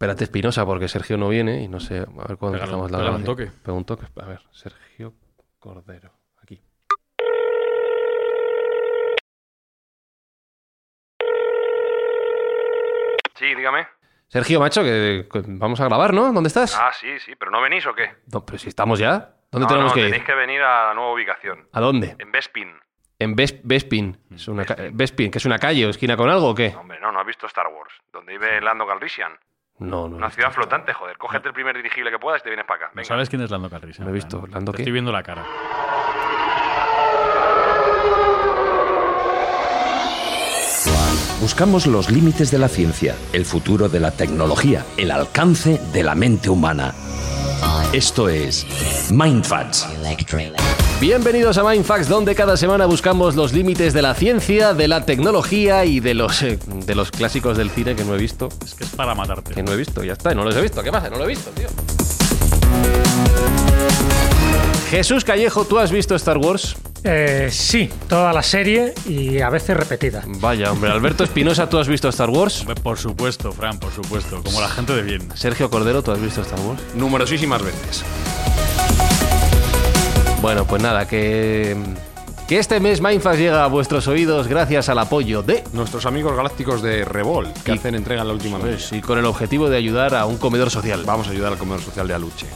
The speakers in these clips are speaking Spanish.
Espérate, Espinosa, porque Sergio no viene y no sé, a ver cuándo empezamos la un grabación. toque. Pega un toque. A ver, Sergio Cordero, aquí. Sí, dígame. Sergio, macho, que, que vamos a grabar, ¿no? ¿Dónde estás? Ah, sí, sí, pero ¿no venís o qué? No, pero si estamos ya. ¿Dónde no, tenemos no, que tenéis ir? que venir a la nueva ubicación. ¿A dónde? En Bespin. En Ves- Vespin. Es una Vespin, que es una calle o esquina con algo o qué? Hombre, no, no has visto Star Wars. Donde vive Lando Calrissian. No, no. Una ciudad flotante, joder. Cógete el primer dirigible que puedas y te vienes para acá. ¿No Venga. sabes quién es Lando Calrissian? No he visto. ¿Lando Te qué? Estoy viendo la cara. Buscamos los límites de la ciencia, el futuro de la tecnología, el alcance de la mente humana. Esto es Mindfacts. Bienvenidos a Mindfax, donde cada semana buscamos los límites de la ciencia, de la tecnología y de los, eh, de los clásicos del cine que no he visto. Es que es para matarte. Que no he visto, ya está, no los he visto. ¿Qué pasa? No lo he visto, tío. Jesús Callejo, ¿tú has visto Star Wars? Eh, sí, toda la serie y a veces repetida. Vaya, hombre. Alberto Espinosa, ¿tú has visto Star Wars? Por supuesto, Fran, por supuesto. Como la gente de bien. Sergio Cordero, ¿tú has visto Star Wars? Numerosísimas veces. Bueno, pues nada, que, que este mes Mindfax llega a vuestros oídos gracias al apoyo de... Nuestros amigos galácticos de Revol, que Y- hacen entrega en la última Pues, noche. y con el objetivo de ayudar a un comedor social. Vamos a ayudar al comedor social de Aluche.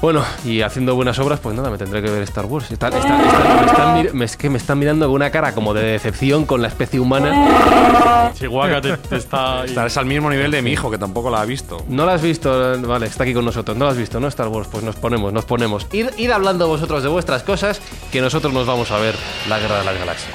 Bueno, y haciendo buenas obras, pues nada, me tendré que ver Star Wars. Están- están- están- me están me- es que me están mirando con una cara como de decepción con la especie humana. Chihuahua te, te está... Estás al mismo nivel de mi hijo, que tampoco la ha visto. No la has visto, vale, está aquí con nosotros. No la has visto, ¿no? Star Wars, pues nos ponemos, nos ponemos. Id, id hablando vosotros de vuestras cosas, que nosotros nos vamos a ver la Guerra de las Galaxias.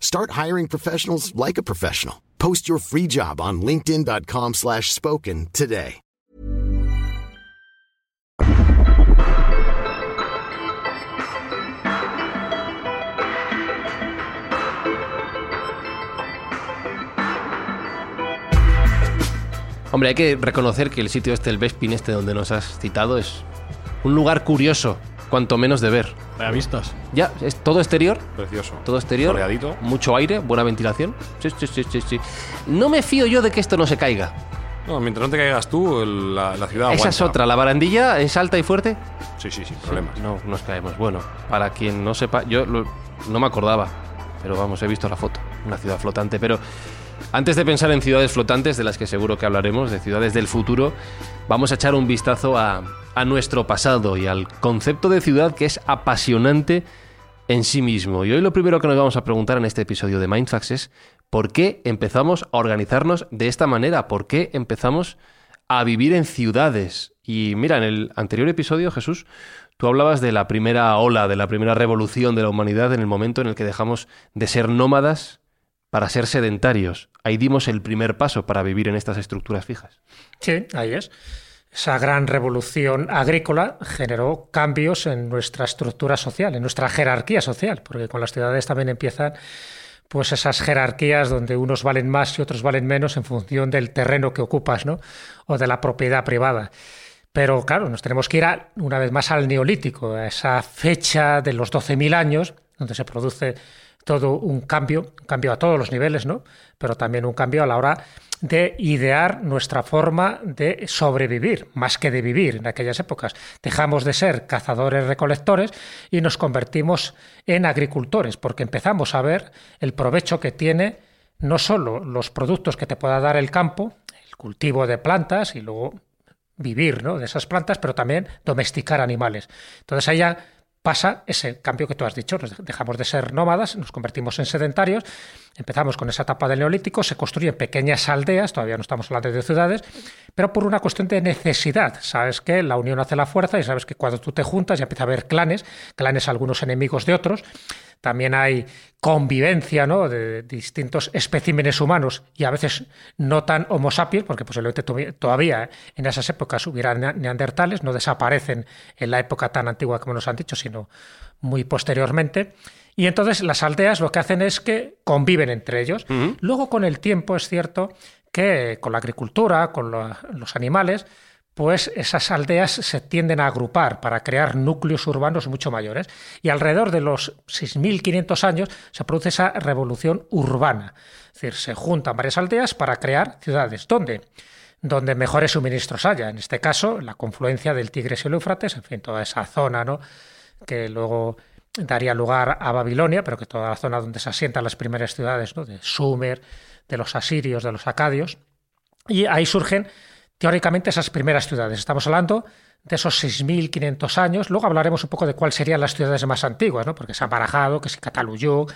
Start hiring professionals like a professional. Post your free job on linkedin.com slash spoken today. Hombre, hay que reconocer que el sitio este, el Bespin este donde nos has citado, es un lugar curioso, cuanto menos de ver. Vaya vistas. Ya, es todo exterior, Precioso. todo exterior, Soleadito. mucho aire, buena ventilación. Sí, sí, sí, sí, sí. No me fío yo de que esto no se caiga. No, mientras no te caigas tú, el- la, la ciudad Esa es otra, la barandilla es alta y fuerte. Sí, sí, sin problemas. No, nos caemos. Bueno, para quien no sepa, yo lo- no me acordaba, pero vamos, he visto la foto, una ciudad flotante. Pero antes de pensar en ciudades flotantes, de las que seguro que hablaremos, de ciudades del futuro, vamos a echar un vistazo a, nuestro pasado y al concepto de ciudad que es apasionante en sí mismo. Y hoy lo primero que nos vamos a preguntar en este episodio de Mindfax es ¿por qué empezamos a organizarnos de esta manera? ¿Por qué empezamos a vivir en ciudades? Y mira, en el anterior episodio, Jesús, tú hablabas de la primera ola, de la primera revolución de la humanidad en el momento en el que dejamos de ser nómadas para ser sedentarios. Ahí dimos el primer paso para vivir en estas estructuras fijas. Sí, ahí es. Esa gran revolución agrícola generó cambios en nuestra estructura social, en nuestra jerarquía social, porque con las ciudades también empiezan pues esas jerarquías donde unos valen más y otros valen menos en función del terreno que ocupas, ¿no? O de la propiedad privada. Pero claro, nos tenemos que ir a, una vez más al neolítico, a esa fecha de los 12.000 años, donde se produce todo un cambio, un cambio a todos los niveles, ¿no? Pero también un cambio a la hora de idear nuestra forma de sobrevivir, más que de vivir en aquellas épocas. Dejamos de ser cazadores-recolectores y nos convertimos en agricultores, porque empezamos a ver el provecho que tiene no solo los productos que te pueda dar el campo, el cultivo de plantas y luego vivir ¿no? de esas plantas, pero también domesticar animales. Entonces allá pasa ese cambio que tú has dicho, nos dejamos de ser nómadas, nos convertimos en sedentarios, empezamos con esa etapa del neolítico, se construyen pequeñas aldeas, todavía no estamos hablando de ciudades, pero por una cuestión de necesidad. Sabes que la unión hace la fuerza y sabes que cuando tú te juntas ya empieza a haber clanes, clanes algunos enemigos de otros, también hay convivencia ¿no? de distintos especímenes humanos y a veces no tan homo sapiens, porque posiblemente todavía en esas épocas hubiera neandertales, no desaparecen en la época tan antigua como nos han dicho, sino muy posteriormente. Y entonces las aldeas lo que hacen es que conviven entre ellos. Luego con el tiempo es cierto que con la agricultura, con los animales, pues esas aldeas se tienden a agrupar para crear núcleos urbanos mucho mayores. Y alrededor de los 6.500 años se produce esa revolución urbana. Es decir, se juntan varias aldeas para crear ciudades. ¿Dónde? Donde mejores suministros haya. En este caso, la confluencia del Tigres y el Éufrates, en fin, toda esa zona, ¿no? Que luego daría lugar a Babilonia, pero que toda la zona donde se asientan las primeras ciudades, ¿no? De Sumer, de los asirios, de los acadios. Y ahí surgen teóricamente esas primeras ciudades. Estamos hablando de esos 6.500 años. Luego hablaremos un poco de cuáles serían las ciudades más antiguas, ¿no? porque se han barajado, que si Cataluyú,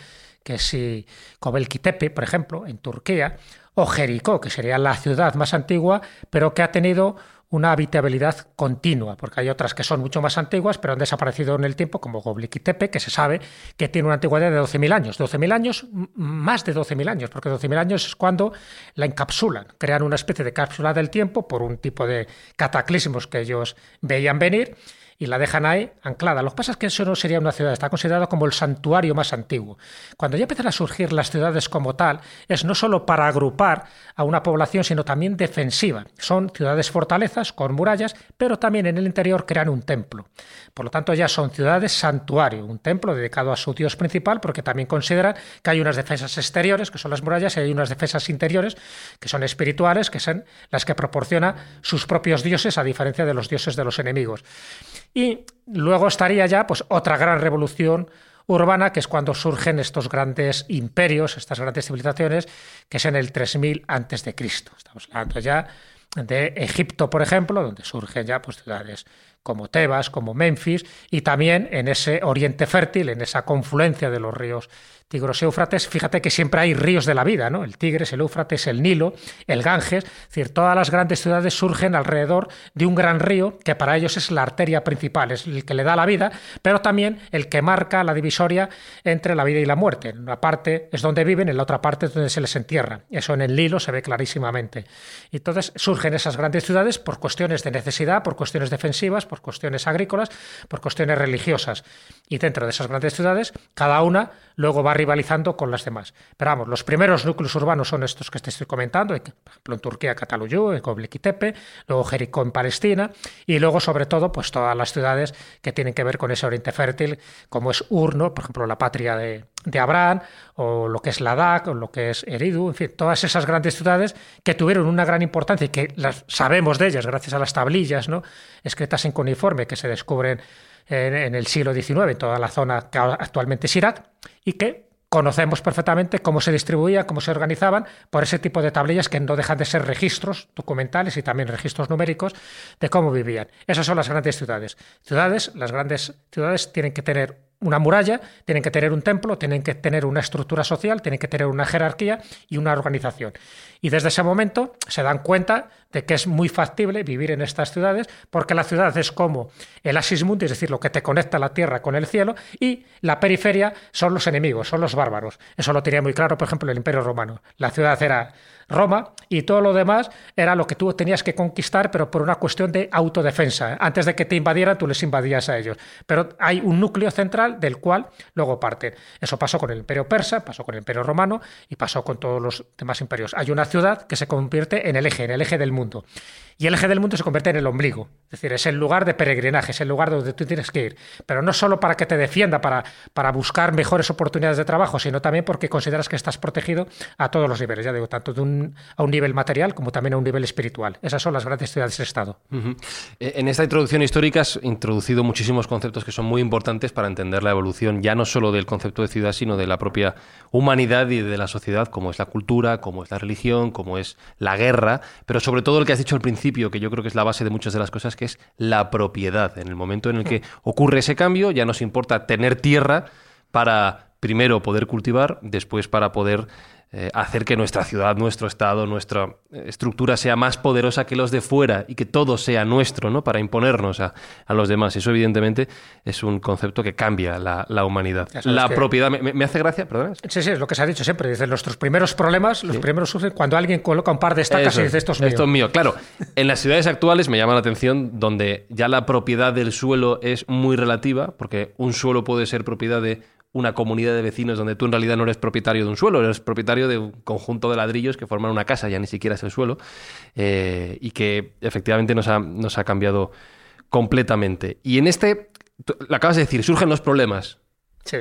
que si Kobelkitepe, por ejemplo, en Turquía, o Jericó, que sería la ciudad más antigua, pero que ha tenido una habitabilidad continua, porque hay otras que son mucho más antiguas, pero han desaparecido en el tiempo, como Goblik Tepe, que se sabe que tiene una antigüedad de 12.000 años. 12.000 años, más de 12.000 años, porque 12.000 años es cuando la encapsulan, crean una especie de cápsula del tiempo por un tipo de cataclismos que ellos veían venir y la dejan ahí anclada. Lo que pasa es que eso no sería una ciudad, está considerado como el santuario más antiguo. Cuando ya empiezan a surgir las ciudades como tal, es no solo para agrupar a una población, sino también defensiva. Son ciudades fortalezas con murallas, pero también en el interior crean un templo. Por lo tanto, ya son ciudades santuario, un templo dedicado a su dios principal, porque también consideran que hay unas defensas exteriores, que son las murallas, y hay unas defensas interiores, que son espirituales, que son las que proporciona sus propios dioses, a diferencia de los dioses de los enemigos. Y luego estaría ya pues, otra gran revolución urbana, que es cuando surgen estos grandes imperios, estas grandes civilizaciones, que es en el 3000 antes de Cristo. Estamos hablando ya de Egipto, por ejemplo, donde surgen ya pues, ciudades como Tebas, como Memphis, y también en ese Oriente fértil, en esa confluencia de los ríos Tigros y Éufrates, fíjate que siempre hay ríos de la vida, ¿no? El Tigres, el Éufrates, el Nilo, el Ganges, es decir, todas las grandes ciudades surgen alrededor de un gran río que para ellos es la arteria principal, es el que le da la vida, pero también el que marca la divisoria entre la vida y la muerte. En una parte es donde viven, en la otra parte es donde se les entierra. Eso en el Nilo se ve clarísimamente. Entonces surgen esas grandes ciudades por cuestiones de necesidad, por cuestiones defensivas, por cuestiones agrícolas, por cuestiones religiosas. Y dentro de esas grandes ciudades, cada una luego va rivalizando con las demás. Pero vamos, los primeros núcleos urbanos son estos que te estoy comentando, por ejemplo en Turquía, Cataluyú, en Tepe, luego Jericó en Palestina, y luego sobre todo pues todas las ciudades que tienen que ver con ese oriente fértil, como es Ur, por ejemplo la patria de, Abraham, o lo que es Ladakh, o lo que es Eridu, en fin, todas esas grandes ciudades que tuvieron una gran importancia y que las sabemos de ellas gracias a las tablillas ¿no? escritas en cuneiforme que se descubren en, el siglo XIX, en toda la zona que actualmente es Irak, y que conocemos perfectamente cómo se distribuían, cómo se organizaban por ese tipo de tablillas que no dejan de ser registros documentales y también registros numéricos de cómo vivían. Esas son las grandes ciudades. Ciudades, las grandes ciudades tienen que tener una muralla, tienen que tener un templo, tienen que tener una estructura social, tienen que tener una jerarquía y una organización. Y desde ese momento se dan cuenta de que es muy factible vivir en estas ciudades porque la ciudad es como el asis mundi, es decir, lo que te conecta la tierra con el cielo, y la periferia son los enemigos, son los bárbaros. Eso lo tenía muy claro, por ejemplo, el Imperio Romano. La ciudad era Roma y todo lo demás era lo que tú tenías que conquistar, pero por una cuestión de autodefensa. Antes de que te invadieran, tú les invadías a ellos. Pero hay un núcleo central del cual luego parten. Eso pasó con el imperio persa, pasó con el imperio romano y pasó con todos los demás imperios. Hay una ciudad que se convierte en el eje, en el eje del mundo mundo. Y el eje del mundo se convierte en el ombligo. Es decir, es el lugar de peregrinaje, es el lugar donde tú tienes que ir. Pero no solo para que te defienda, para, para buscar mejores oportunidades de trabajo, sino también porque consideras que estás protegido a todos los niveles, ya digo, tanto de un, a un nivel material como también a un nivel espiritual. Esas son las grandes ciudades-estado. Ujú. Eh, En esta introducción histórica has introducido muchísimos conceptos que son muy importantes para entender la evolución, ya no solo del concepto de ciudad, sino de la propia humanidad y de la sociedad, como es la cultura, como es la religión, como es la guerra, pero sobre todo el que has dicho al principio, que yo creo que es la base de muchas de las cosas, que es la propiedad. En el momento en el que ocurre ese cambio, ya nos importa tener tierra para primero poder cultivar, después para poder eh, hacer que nuestra ciudad, nuestro estado, nuestra eh, estructura sea más poderosa que los de fuera y que todo sea nuestro, ¿no? Para imponernos a, a los demás. Eso, evidentemente, es un concepto que cambia la, la humanidad. La que- propiedad. Me, me- hace gracia, perdón. Sí, sí, es lo que se ha dicho siempre. Desde nuestros primeros problemas, los primeros surgen cuando alguien coloca un par de estacas Eso y dice esto es mío. Esto es mío. Claro, en las ciudades actuales me llama la atención donde ya la propiedad del suelo es muy relativa, porque un suelo puede ser propiedad de una comunidad de vecinos donde tú en realidad no eres propietario de un suelo, eres propietario de un conjunto de ladrillos que forman una casa, ya ni siquiera es el suelo, eh, y que efectivamente nos ha, nos ha cambiado completamente. Y en este, lo acabas de decir, surgen los problemas. Sí.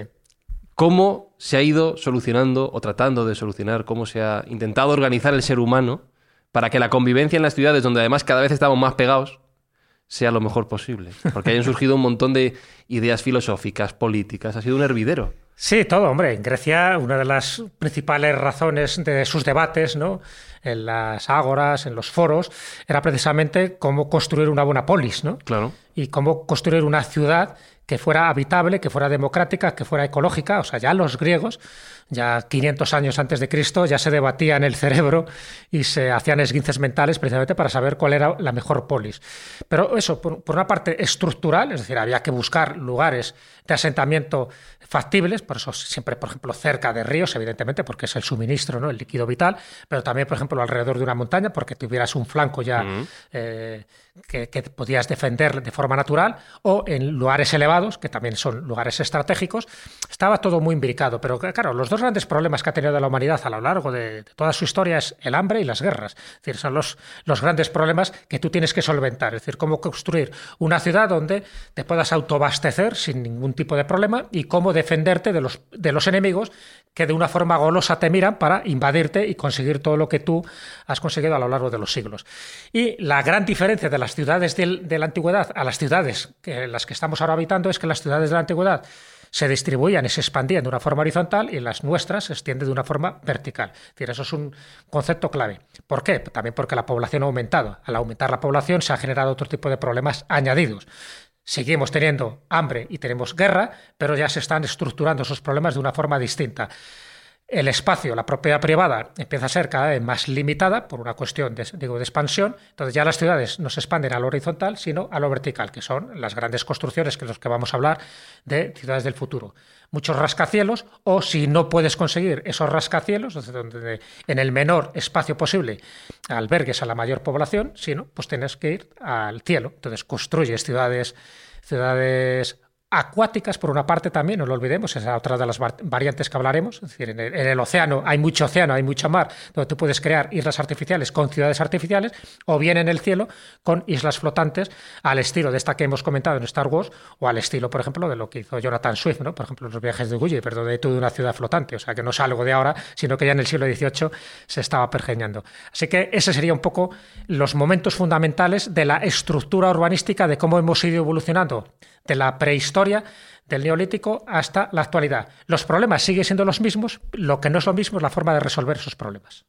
¿Cómo se ha ido solucionando o tratando de solucionar, cómo se ha intentado organizar el ser humano para que la convivencia en las ciudades, donde además cada vez estamos más pegados, sea lo mejor posible? Porque hayan surgido un montón de ideas filosóficas, políticas, ha sido un hervidero. Sí, todo, hombre. En Grecia, una de las principales razones de sus debates, ¿no? En las ágoras, en los foros, era precisamente cómo construir una buena polis, ¿no? Claro. Y cómo construir una ciudad que fuera habitable, que fuera democrática, que fuera ecológica. O sea, ya los griegos, ya 500 años antes de Cristo, ya se debatían el cerebro y se hacían esguinces mentales precisamente para saber cuál era la mejor polis. Pero eso, por, por una parte estructural, es decir, había que buscar lugares de asentamiento factibles, por eso siempre, por ejemplo, cerca de ríos, evidentemente, porque es el suministro, ¿no? el líquido vital, pero también, por ejemplo, alrededor de una montaña, porque tuvieras un flanco ya eh, que, podías defender de forma natural, o en lugares elevados, que también son lugares estratégicos. Estaba todo muy imbricado, pero claro, los dos grandes problemas que ha tenido la humanidad a lo largo de, toda su historia es el hambre y las guerras. Es decir, son los, los grandes problemas que tú tienes que solventar. Es decir, cómo construir una ciudad donde te puedas autoabastecer sin ningún tipo de problema y cómo defenderte de los, de los enemigos que de una forma golosa te miran para invadirte y conseguir todo lo que tú has conseguido a lo largo de los siglos. Y la gran diferencia de las ciudades de la antigüedad a las ciudades que, las que estamos ahora habitando es que las ciudades de la antigüedad se distribuían y se expandían de una forma horizontal y las nuestras se extienden de una forma vertical. Es decir, eso es un concepto clave. ¿Por qué? También porque la población ha aumentado. Al aumentar la población se ha generado otro tipo de problemas añadidos. Seguimos teniendo hambre y tenemos guerra, pero ya se están estructurando esos problemas de una forma distinta. El espacio, la propiedad privada, empieza a ser cada vez más limitada por una cuestión de, digo, de expansión. Entonces ya las ciudades no se expanden a lo horizontal, sino a lo vertical, que son las grandes construcciones que los que vamos a hablar de ciudades del futuro. Muchos rascacielos, o si no puedes conseguir esos rascacielos, donde en el menor espacio posible albergues a la mayor población, sino pues tienes que ir al cielo. Entonces construyes ciudades, ciudades acuáticas, por una parte también, no lo olvidemos, esa es otra de las var- variantes que hablaremos. Es decir, en el, en el océano hay mucho océano, hay mucha mar, donde tú puedes crear islas artificiales con ciudades artificiales, o bien en el cielo con islas flotantes, al estilo de esta que hemos comentado en Star Wars, o al estilo, por ejemplo, de lo que hizo Jonathan Swift, ¿no? por ejemplo, los viajes de Gulliver, donde tuvo una ciudad flotante. O sea, que no es algo de ahora, sino que ya en el siglo XVIII se estaba pergeñando. Así que ese sería un poco los momentos fundamentales de la estructura urbanística, de cómo hemos ido evolucionando de la prehistoria, del neolítico hasta la actualidad. Los problemas siguen siendo los mismos, lo que no es lo mismo es la forma de resolver esos problemas.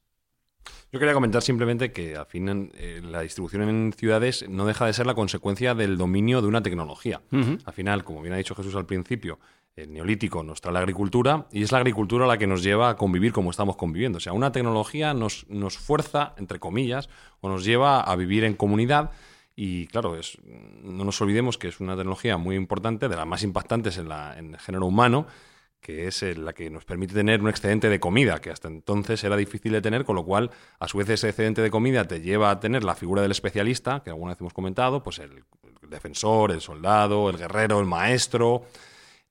Yo quería comentar simplemente que al fin eh, la distribución en ciudades no deja de ser la consecuencia del dominio de una tecnología. Al final, como bien ha dicho Jesús al principio, el neolítico nos trae la agricultura y es la agricultura la que nos lleva a convivir como estamos conviviendo. O sea, una tecnología nos, nos fuerza, entre comillas, o nos lleva a vivir en comunidad. Y claro, es, no nos olvidemos que es una tecnología muy importante, de las más impactantes en, la- en el género humano, que es eh, la que nos permite tener un excedente de comida, que hasta entonces era difícil de tener, con lo cual, a su vez, ese excedente de comida te lleva a tener la figura del especialista, que alguna vez hemos comentado, pues el, defensor, el soldado, el guerrero, el maestro.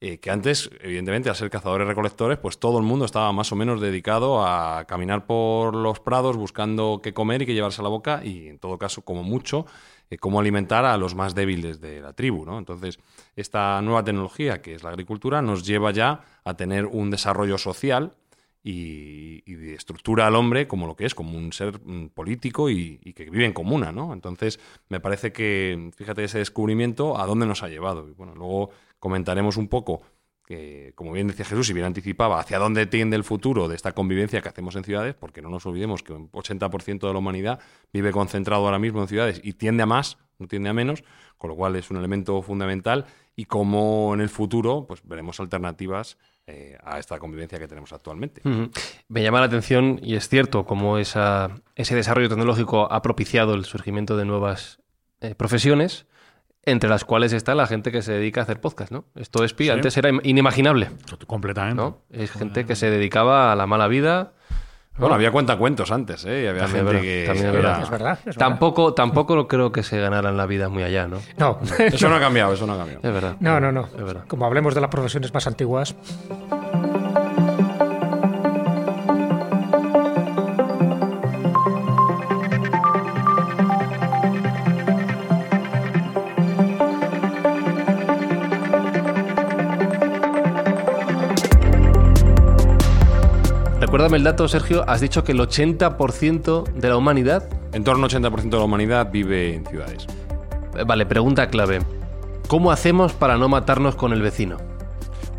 eh, que antes, evidentemente, al ser cazadores recolectores, pues todo el mundo estaba más o menos dedicado a caminar por los prados buscando qué comer y qué llevarse a la boca y, en todo caso, como mucho, eh, cómo alimentar a los más débiles de la tribu. ¿no? Entonces, esta nueva tecnología, que es la agricultura, nos lleva ya a tener un desarrollo social y, y estructura al hombre como lo que es, como un ser mm, político y, y, que vive en comuna, ¿no? Entonces, me parece que, fíjate, ese descubrimiento a dónde nos ha llevado. Y bueno, luego comentaremos un poco, que, como bien decía Jesús y bien anticipaba, hacia dónde tiende el futuro de esta convivencia que hacemos en ciudades, porque no nos olvidemos que un 80% de la humanidad vive concentrado ahora mismo en ciudades y tiende a más, no tiende a menos, con lo cual es un elemento fundamental y cómo en el futuro pues veremos alternativas eh, a esta convivencia que tenemos actualmente. Me llama la atención, y es cierto, cómo esa, ese desarrollo tecnológico ha propiciado el surgimiento de nuevas eh, profesiones, entre las cuales está la gente que se dedica a hacer podcast, ¿no? Esto es Sí. antes era inimaginable, Completamente. ¿no? Es gente que se dedicaba a la mala vida. ¿no? Bueno, había cuentacuentos antes, ¿eh? Y había También gente es que... verdad, también es era- verdad. Es verdad. es verdad. Tampoco, tampoco creo que se ganaran la vida muy allá, ¿no? No. Eso no ha cambiado, eso no ha cambiado. Es verdad. No, no, no. Es verdad. Como hablemos de las profesiones más antiguas, El dato, Sergio. Has dicho que el 80% de la humanidad. En torno al 80% de la humanidad vive en ciudades. Eh, Vale, pregunta clave. ¿Cómo hacemos para no matarnos con el vecino?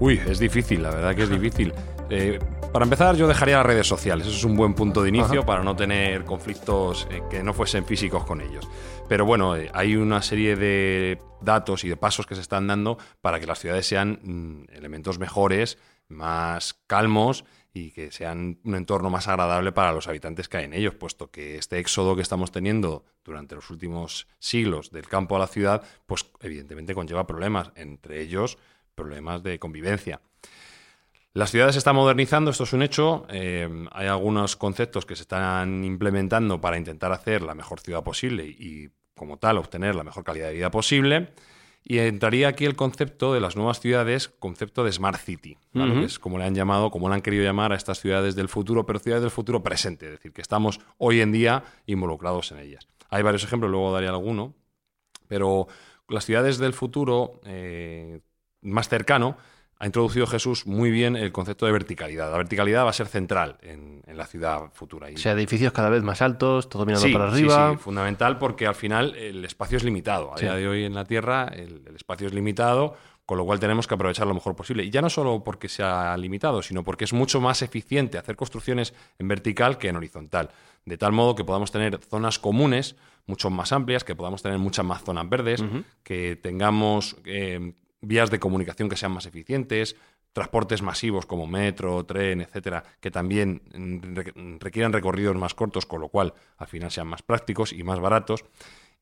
Uy, es difícil, la verdad que es difícil. Eh, para empezar, yo dejaría las redes sociales. Eso es un buen punto de inicio para no tener conflictos eh, que no fuesen físicos con ellos. Pero bueno, eh, hay una serie de datos y de pasos que se están dando para que las ciudades sean mm, elementos mejores, más calmos y que sean un entorno más agradable para los habitantes que hay en ellos, puesto que este éxodo que estamos teniendo durante los últimos siglos del campo a la ciudad, pues evidentemente conlleva problemas, entre ellos problemas de convivencia. Las ciudades se están modernizando, esto es un hecho. eh, hay algunos conceptos que se están implementando para intentar hacer la mejor ciudad posible y, como tal, obtener la mejor calidad de vida posible. Y entraría aquí el concepto de las nuevas ciudades, concepto de Smart City, que es como le han llamado, como le han querido llamar a estas ciudades del futuro, pero ciudades del futuro presente, es decir, que estamos hoy en día involucrados en ellas. Hay varios ejemplos, luego daré alguno, pero las ciudades del futuro eh, más cercano ha introducido Jesús muy bien el concepto de verticalidad. La verticalidad va a ser central en, en la ciudad futura. O sea, edificios cada vez más altos, todo mirando Sí, para sí, arriba. sí, fundamental porque al final el espacio es limitado. A Sí. día de hoy en la Tierra el, el espacio es limitado, con lo cual tenemos que aprovechar lo mejor posible. Y ya no solo porque sea limitado, sino porque es mucho más eficiente hacer construcciones en vertical que en horizontal. De tal modo que podamos tener zonas comunes mucho más amplias, que podamos tener muchas más zonas verdes, que tengamos eh, vías de comunicación que sean más eficientes, transportes masivos como metro, tren, etcétera, que también mm, re- requieran recorridos más cortos, con lo cual al final sean más prácticos y más baratos.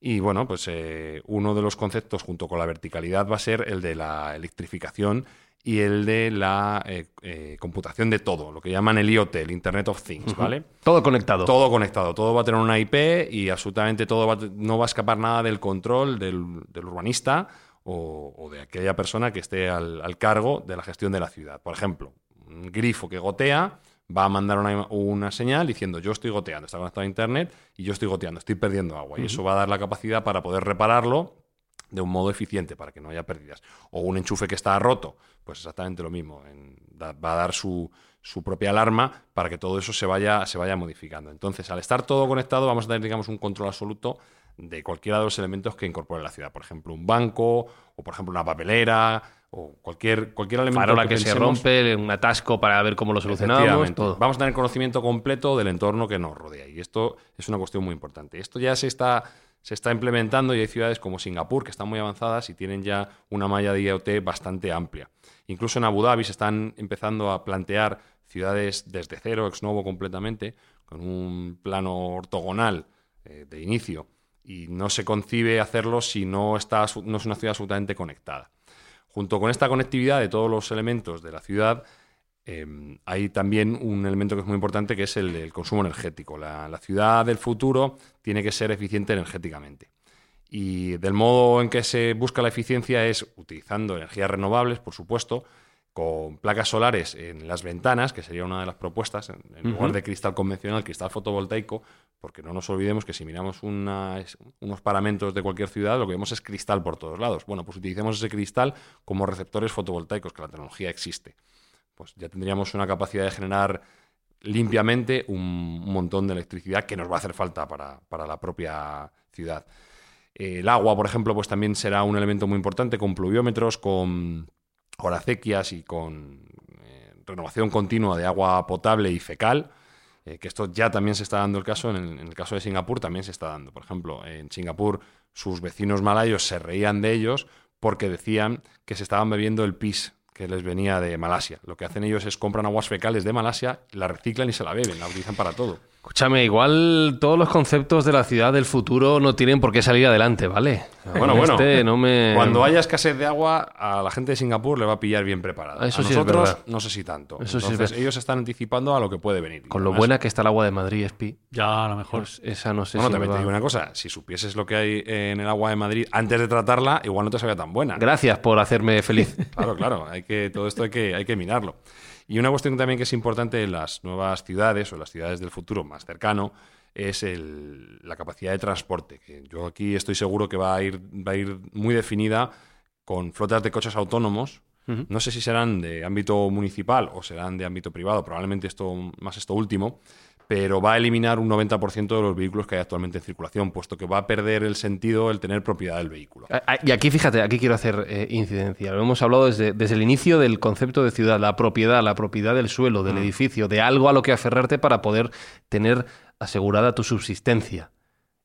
Y bueno, pues eh, uno de los conceptos junto con la verticalidad va a ser el de la electrificación y el de la eh, eh, computación de todo, lo que llaman el IoT, el Internet of Things, ¿vale? Todo conectado. Todo conectado, todo va a tener una IP y absolutamente todo va no va a escapar nada del control del, del urbanista o, o de aquella persona que esté al, al cargo de la gestión de la ciudad. Por ejemplo, un grifo que gotea va a mandar una, una señal diciendo yo estoy goteando, está conectado a internet y yo estoy goteando, estoy perdiendo agua. Y eso va a dar la capacidad para poder repararlo de un modo eficiente para que no haya pérdidas. O un enchufe que está roto, pues exactamente lo mismo. en- da- va a dar su, su propia alarma para que todo eso se vaya, se vaya modificando. Entonces, al estar todo conectado, vamos a tener, digamos, un control absoluto de cualquiera de los elementos que incorpore la ciudad. Por ejemplo, un banco, o por ejemplo, una papelera, o cualquier, cualquier elemento Farola que, se pensemos- rompe, un atasco para ver cómo lo solucionamos, todo. Vamos a tener conocimiento completo del entorno que nos rodea. Y esto es una cuestión muy importante. Esto ya se está, se está implementando y hay ciudades como Singapur que están muy avanzadas y tienen ya una malla de IoT bastante amplia. Incluso en Abu Dhabi se están empezando a plantear ciudades desde cero, ex novo completamente, con un plano ortogonal eh, de inicio. Y no se concibe hacerlo si no, está, no es una ciudad absolutamente conectada. Junto con esta conectividad de todos los elementos de la ciudad, eh, hay también un elemento que es muy importante que es el consumo energético. La, la ciudad del futuro tiene que ser eficiente energéticamente. Y del modo en que se busca la eficiencia es utilizando energías renovables, por supuesto, con placas solares en las ventanas, que sería una de las propuestas, en, en lugar de cristal convencional, cristal fotovoltaico, porque no nos olvidemos que si miramos unos paramentos de cualquier ciudad, lo que vemos es cristal por todos lados. Bueno, pues utilicemos ese cristal como receptores fotovoltaicos, que la tecnología existe. Pues ya tendríamos una capacidad de generar limpiamente un, un montón de electricidad que nos va a hacer falta para, para la propia ciudad. El agua, por ejemplo, pues también será un elemento muy importante con pluviómetros, con con acequias y con eh, renovación continua de agua potable y fecal, eh, que esto ya también se está dando el caso, en el, en el caso de Singapur también se está dando. Por ejemplo, en Singapur sus vecinos malayos se reían de ellos porque decían que se estaban bebiendo el pis que les venía de Malasia. Lo que hacen ellos es compran aguas fecales de Malasia, la reciclan y se la beben, la utilizan para todo. Escúchame, igual todos los conceptos de la ciudad del futuro no tienen por qué salir adelante, ¿vale? Bueno, bueno. Este no me... Cuando haya escasez de agua, a la gente de Singapur le va a pillar bien preparada. Eso a sí es nosotros, verdad. no sé si tanto. Eso sí es Entonces, verdad. ellos están anticipando a lo que puede venir. Con lo además, buena que está el agua de Madrid, Espi. Ya, a lo mejor. Pues esa no sé Bueno, si también te digo una cosa. Si supieses lo que hay en el agua de Madrid antes de tratarla, igual no te sabía tan buena. Gracias por hacerme feliz. Claro, claro. Hay que, todo esto hay que, hay que mirarlo. Y una cuestión también que es importante en las nuevas ciudades o las ciudades del futuro más cercano es el- la capacidad de transporte. Que yo aquí estoy seguro que va a ir, va a ir muy definida con flotas de coches autónomos. No sé si serán de ámbito municipal o serán de ámbito privado, probablemente esto más esto último, pero va a eliminar un 90% de los vehículos que hay actualmente en circulación, puesto que va a perder el sentido el tener propiedad del vehículo. Y aquí, fíjate, aquí quiero hacer eh, incidencia. Lo hemos hablado desde, desde el inicio del concepto de ciudad, la propiedad, la propiedad del suelo, Mm. del edificio, de algo a lo que aferrarte para poder tener asegurada tu subsistencia.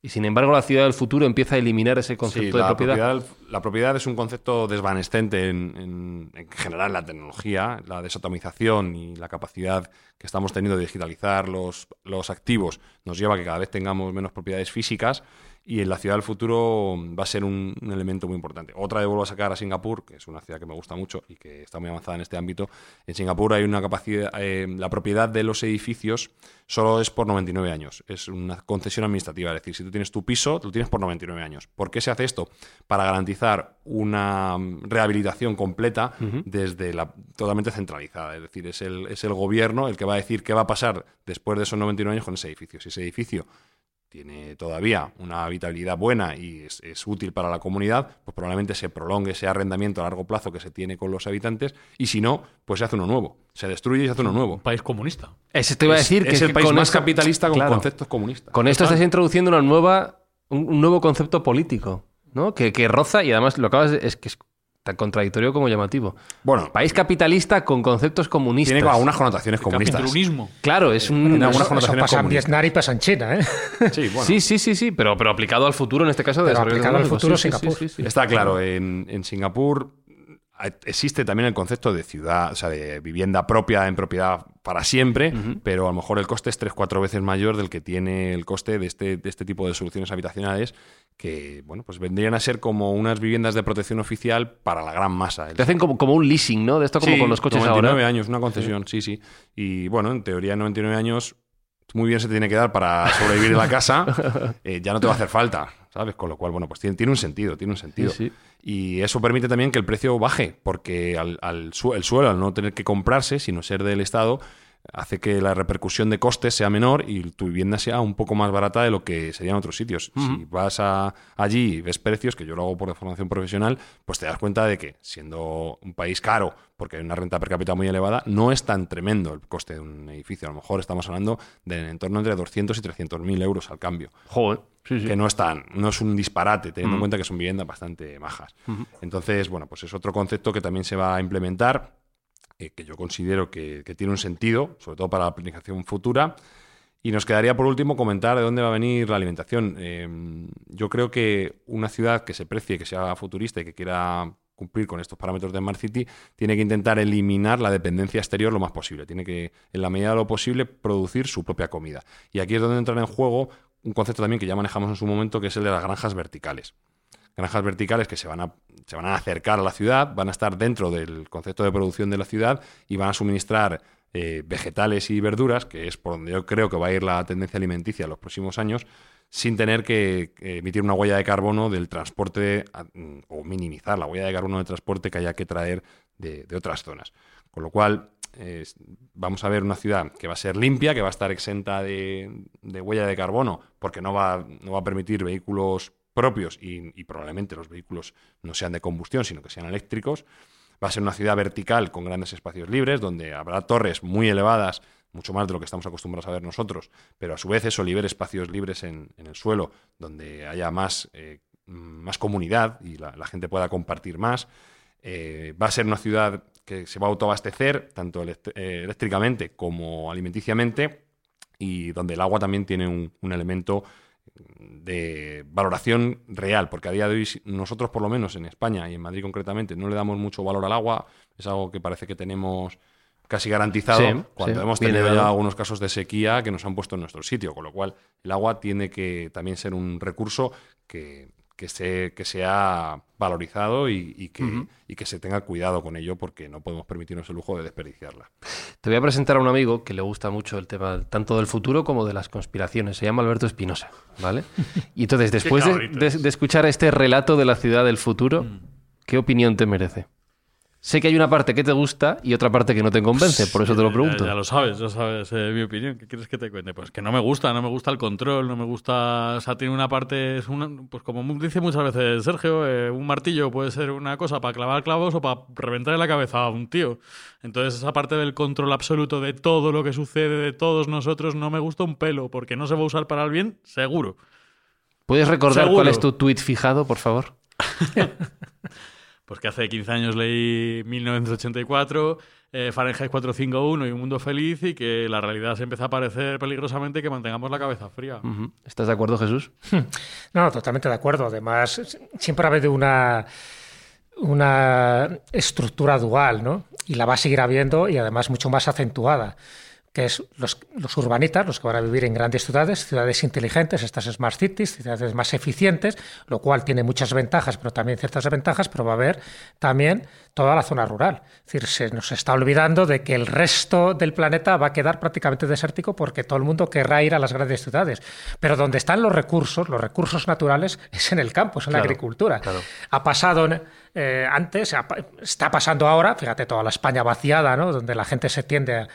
Y sin embargo, la ciudad del futuro empieza a eliminar ese concepto Sí, de la propiedad. La propiedad es un concepto desvanecente en, en- en general en la tecnología, la desatomización y la capacidad que estamos teniendo de digitalizar los, los activos nos lleva a que cada vez tengamos menos propiedades físicas y en la ciudad del futuro va a ser un, un elemento muy importante. Otra vez vuelvo a sacar a Singapur, que es una ciudad que me gusta mucho y que está muy avanzada en este ámbito. En Singapur hay una capacidad, eh, la propiedad de los edificios solo es por 99 años. Es una concesión administrativa, es decir, si tú tienes tu piso, lo tienes por 99 años. ¿Por qué se hace esto? Para garantizar una mm, rehabilitación completa desde la totalmente centralizada. Es decir, es el, es el gobierno el que va a decir qué va a pasar después de esos 99 años con ese edificio. Si ese edificio tiene todavía una habitabilidad buena y es, es útil para la comunidad, pues probablemente se prolongue ese arrendamiento a largo plazo que se tiene con los habitantes y si no, pues se hace uno nuevo. Se destruye y se hace uno nuevo. Un país comunista. Ese te iba a Es- decir que es el que país más esto- capitalista con claro, conceptos comunistas. Con esto estás introduciendo una nueva, un, un nuevo concepto político, ¿no? Que, que roza y además lo acabas de, es que es tan contradictorio como llamativo. Bueno, País capitalista con conceptos comunistas. tiene algunas connotaciones comunistas. Capitalismo. Claro, es un. Tiene algunas Eso connotaciones pasa en. Vietnam y pasa en China, ¿eh? Sí, bueno. Sí, sí, sí, sí, pero, pero aplicado al futuro, en este caso, de Pero desarrollo aplicado al futuro, Sí, Singapur. sí, sí, sí. Está claro, en, en Singapur existe también el concepto de ciudad, o sea, de vivienda propia en propiedad para siempre, pero a lo mejor el coste es tres, cuatro veces mayor del que tiene el coste de este, de este tipo de soluciones habitacionales que, bueno, pues vendrían a ser como unas viviendas de protección oficial para la gran masa. Te hacen como, como un leasing, ¿no? De esto como Sí, con los coches 99 ahora. años, una concesión, sí. sí, Y bueno, en teoría 99 años muy bien se te tiene que dar para sobrevivir en la casa, eh, ya no te va a hacer falta, ¿sabes? Con lo cual, bueno, pues tiene, tiene un sentido, tiene un sentido. Sí, sí. Y eso permite también que el precio baje, porque al, al su- el suelo, al no tener que comprarse, sino ser del Estado, hace que la repercusión de costes sea menor y tu vivienda sea un poco más barata de lo que sería en otros sitios. Si vas a, allí y ves precios, que yo lo hago por formación profesional, pues te das cuenta de que siendo un país caro, porque hay una renta per cápita muy elevada, no es tan tremendo el coste de un edificio. A lo mejor estamos hablando de en torno entre 200 y 300 mil euros al cambio Joder. Sí, sí. que no es tan, no es un disparate, teniendo en cuenta que son viviendas bastante majas. Entonces, bueno, pues es otro concepto que también se va a implementar, eh, que yo considero que, tiene un sentido, sobre todo para la planificación futura. Y nos quedaría por último comentar de dónde va a venir la alimentación. Eh, yo creo que una ciudad que se precie, que sea futurista y que quiera cumplir con estos parámetros de Smart City, tiene que intentar eliminar la dependencia exterior lo más posible. Tiene que, en la medida de lo posible, producir su propia comida. Y aquí es donde entra en juego un concepto también que ya manejamos en su momento, que es el de las granjas verticales. Granjas verticales que se van, a, se van a acercar a la ciudad, van a estar dentro del concepto de producción de la ciudad y van a suministrar eh, vegetales y verduras, que es por donde yo creo que va a ir la tendencia alimenticia en los próximos años, sin tener que eh, emitir una huella de carbono del transporte mm, o minimizar la huella de carbono del transporte que haya que traer de, otras zonas. Con lo cual, vamos a ver una ciudad que va a ser limpia, que va a estar exenta de, huella de carbono, porque no va, no va a permitir vehículos propios y, probablemente los vehículos no sean de combustión, sino que sean eléctricos. Va a ser una ciudad vertical con grandes espacios libres, donde habrá torres muy elevadas mucho más de lo que estamos acostumbrados a ver nosotros, pero a su vez eso libere espacios libres en, el suelo, donde haya más, eh, más comunidad y la, gente pueda compartir más. Eh, va a ser una ciudad que se va a autoabastecer, tanto eh, eléctricamente como alimenticiamente, y donde el agua también tiene un, elemento de valoración real, porque a día de hoy nosotros por lo menos en España y en Madrid concretamente no le damos mucho valor al agua, es algo que parece que tenemos casi garantizado cuando hemos tenido ya algunos casos de sequía que nos han puesto en nuestro sitio, con lo cual el agua tiene que también ser un recurso que, que, se, que sea valorizado y, que, y, que, se tenga cuidado con ello porque no podemos permitirnos el lujo de desperdiciarla. Te voy a presentar a un amigo que le gusta mucho el tema tanto del futuro como de las conspiraciones. Se llama Alberto Espinosa, ¿vale? Y entonces, después de, escuchar este relato de la ciudad del futuro, mm. ¿qué opinión te merece? Sé que hay una parte que te gusta y otra parte que no te convence, por eso te lo pregunto. Ya, lo sabes, ya sabes eh, mi opinión. ¿Qué quieres que te cuente? Pues que no me gusta, no me gusta el control, no me gusta. O sea, tiene una parte. Es una, pues como dice muchas veces Sergio, eh, un martillo puede ser una cosa para clavar clavos o para reventar en la cabeza a un tío. Entonces, esa parte del control absoluto de todo lo que sucede, de todos nosotros, no me gusta un pelo, porque no se va a usar para el bien, seguro. ¿Puedes recordar cuál es tu tweet fijado, por favor? Pues que hace 15 años leí 1984, eh, Fahrenheit 451 y Un Mundo Feliz y que la realidad se empieza a parecer peligrosamente que mantengamos la cabeza fría. ¿Estás de acuerdo, Jesús? No, totalmente de acuerdo. Además, siempre ha habido una, una estructura dual, ¿no? Y la va a seguir habiendo y además mucho más acentuada que es los, los, urbanitas, los que van a vivir en grandes ciudades, ciudades inteligentes, estas smart cities, ciudades más eficientes, lo cual tiene muchas ventajas, pero también ciertas desventajas, pero va a haber también toda la zona rural. Es decir, se nos está olvidando de que el resto del planeta va a quedar prácticamente desértico porque todo el mundo querrá ir a las grandes ciudades. Pero donde están los recursos, los recursos naturales, es en el campo, es en la agricultura. Ha pasado eh, antes, está pasando ahora, fíjate, toda la España vaciada, ¿no? donde la gente se tiende a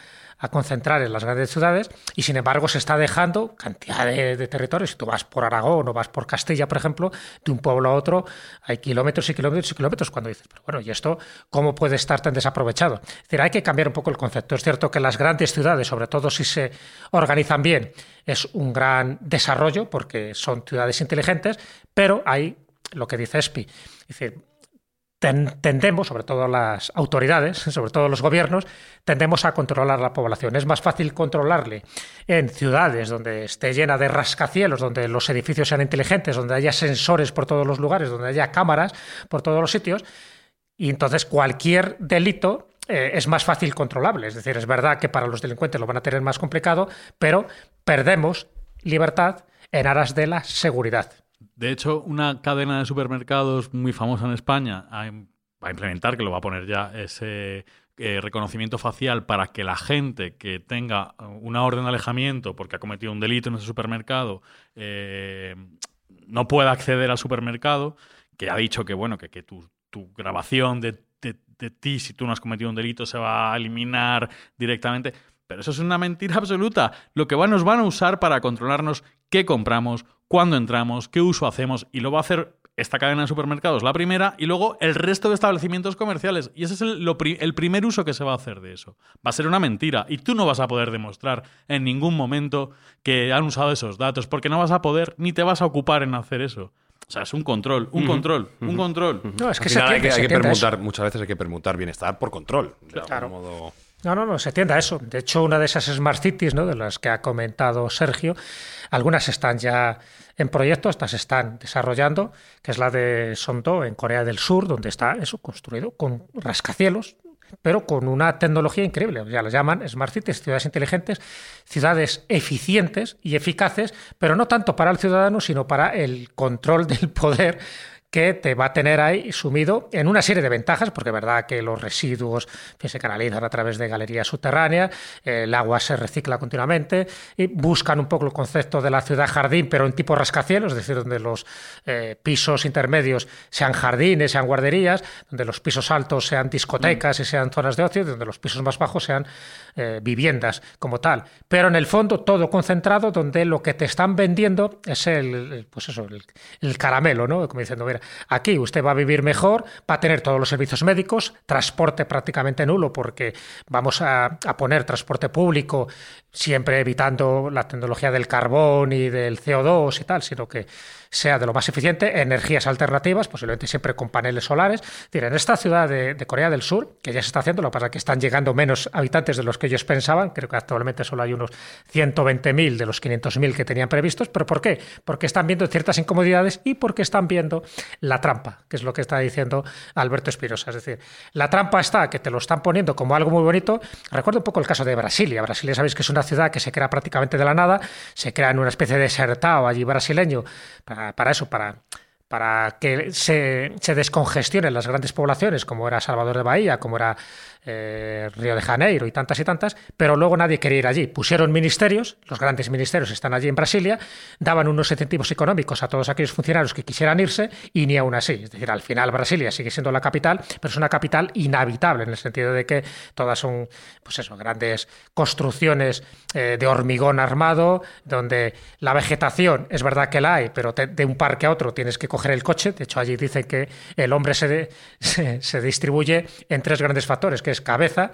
a concentrar en las grandes ciudades y sin embargo se está dejando cantidad de, territorios. Si tú vas por Aragón o vas por Castilla, por ejemplo, de un pueblo a otro hay kilómetros y kilómetros y kilómetros cuando dices, pero bueno, ¿y esto cómo puede estar tan desaprovechado? Es decir, hay que cambiar un poco el concepto. Es cierto que las grandes ciudades, sobre todo si se organizan bien, es un gran desarrollo porque son ciudades inteligentes, pero hay lo que dice ESPI. Dice, tendemos, sobre todo las autoridades, sobre todo los gobiernos, tendemos a controlar la población. Es más fácil controlarle en ciudades donde esté llena de rascacielos, donde los edificios sean inteligentes, donde haya sensores por todos los lugares, donde haya cámaras por todos los sitios, y entonces cualquier delito eh, es más fácil controlable. Es decir, es verdad que para los delincuentes lo van a tener más complicado, pero perdemos libertad en aras de la seguridad. De hecho, una cadena de supermercados muy famosa en España va a implementar, que lo va a poner ya, ese eh, reconocimiento facial para que la gente que tenga una orden de alejamiento porque ha cometido un delito en ese supermercado eh, no pueda acceder al supermercado, que ha dicho que, bueno, que, tu, grabación de, de ti, si tú no has cometido un delito, se va a eliminar directamente. Pero eso es una mentira absoluta. Lo que nos van a usar para controlarnos qué compramos, cuándo entramos, qué uso hacemos y lo va a hacer esta cadena de supermercados, la primera, y luego el resto de establecimientos comerciales. Y ese es el, primer uso que se va a hacer de eso. Va a ser una mentira. Y tú no vas a poder demostrar en ningún momento que han usado esos datos, porque no vas a poder ni te vas a ocupar en hacer eso. O sea, es un control, un control, un control. No, es que hay que, permutar, muchas veces hay que permutar bienestar por control. Claro. No, no, no, se tiende a eso. De hecho, una de esas Smart Cities, ¿no? de las que ha comentado Sergio, algunas están ya en proyecto, estas están desarrollando, que es la de Sonto, en Corea del Sur, donde está eso construido con rascacielos, pero con una tecnología increíble. Ya lo llaman Smart Cities, ciudades inteligentes, ciudades eficientes y eficaces, pero no tanto para el ciudadano, sino para el control del poder que te va a tener ahí sumido en una serie de ventajas, porque es verdad que los residuos se canalizan a través de galerías subterráneas, el agua se recicla continuamente y buscan un poco el concepto de la ciudad jardín, pero en tipo rascacielos, es decir, donde los eh, pisos intermedios sean jardines, sean guarderías, donde los pisos altos sean discotecas y sean zonas de ocio, donde los pisos más bajos sean eh, viviendas como tal. Pero en el fondo todo concentrado donde lo que te están vendiendo es el, pues eso, el, caramelo, ¿no? Como diciendo, mira, aquí usted va a vivir mejor, va a tener todos los servicios médicos, transporte prácticamente nulo porque vamos a, poner transporte público siempre evitando la tecnología del carbón y del CO2 y tal, sino que sea de lo más eficiente, energías alternativas, posiblemente siempre con paneles solares. Es en esta ciudad de, Corea del Sur, que ya se está haciendo, lo que pasa es que están llegando menos habitantes de los que ellos pensaban, creo que actualmente solo hay unos 120.000 de los 500.000 que tenían previstos, pero ¿por qué? Porque están viendo ciertas incomodidades y porque están viendo la trampa, que es lo que está diciendo Alberto Espirosa. Es decir, la trampa está que te lo están poniendo como algo muy bonito. Recuerdo un poco el caso de Brasilia. Brasilia sabéis que es una ciudad que se crea prácticamente de la nada, se crea en una especie de desertado allí brasileño eso, para, para que se, se, descongestionen las grandes poblaciones, como era Salvador de Bahía, como era eh, Río de Janeiro y tantas y tantas, pero luego nadie quería ir allí. Pusieron ministerios, los grandes ministerios están allí en Brasilia, daban unos incentivos económicos a todos aquellos funcionarios que quisieran irse y ni aún así. Es decir, al final Brasilia sigue siendo la capital, pero es una capital inhabitable en el sentido de que todas son, pues eso, grandes construcciones eh, de hormigón armado, donde la vegetación es verdad que la hay, pero de un parque a otro tienes que coger el coche. De hecho, allí dicen que el hombre se, se distribuye en tres grandes factores, que es cabeza,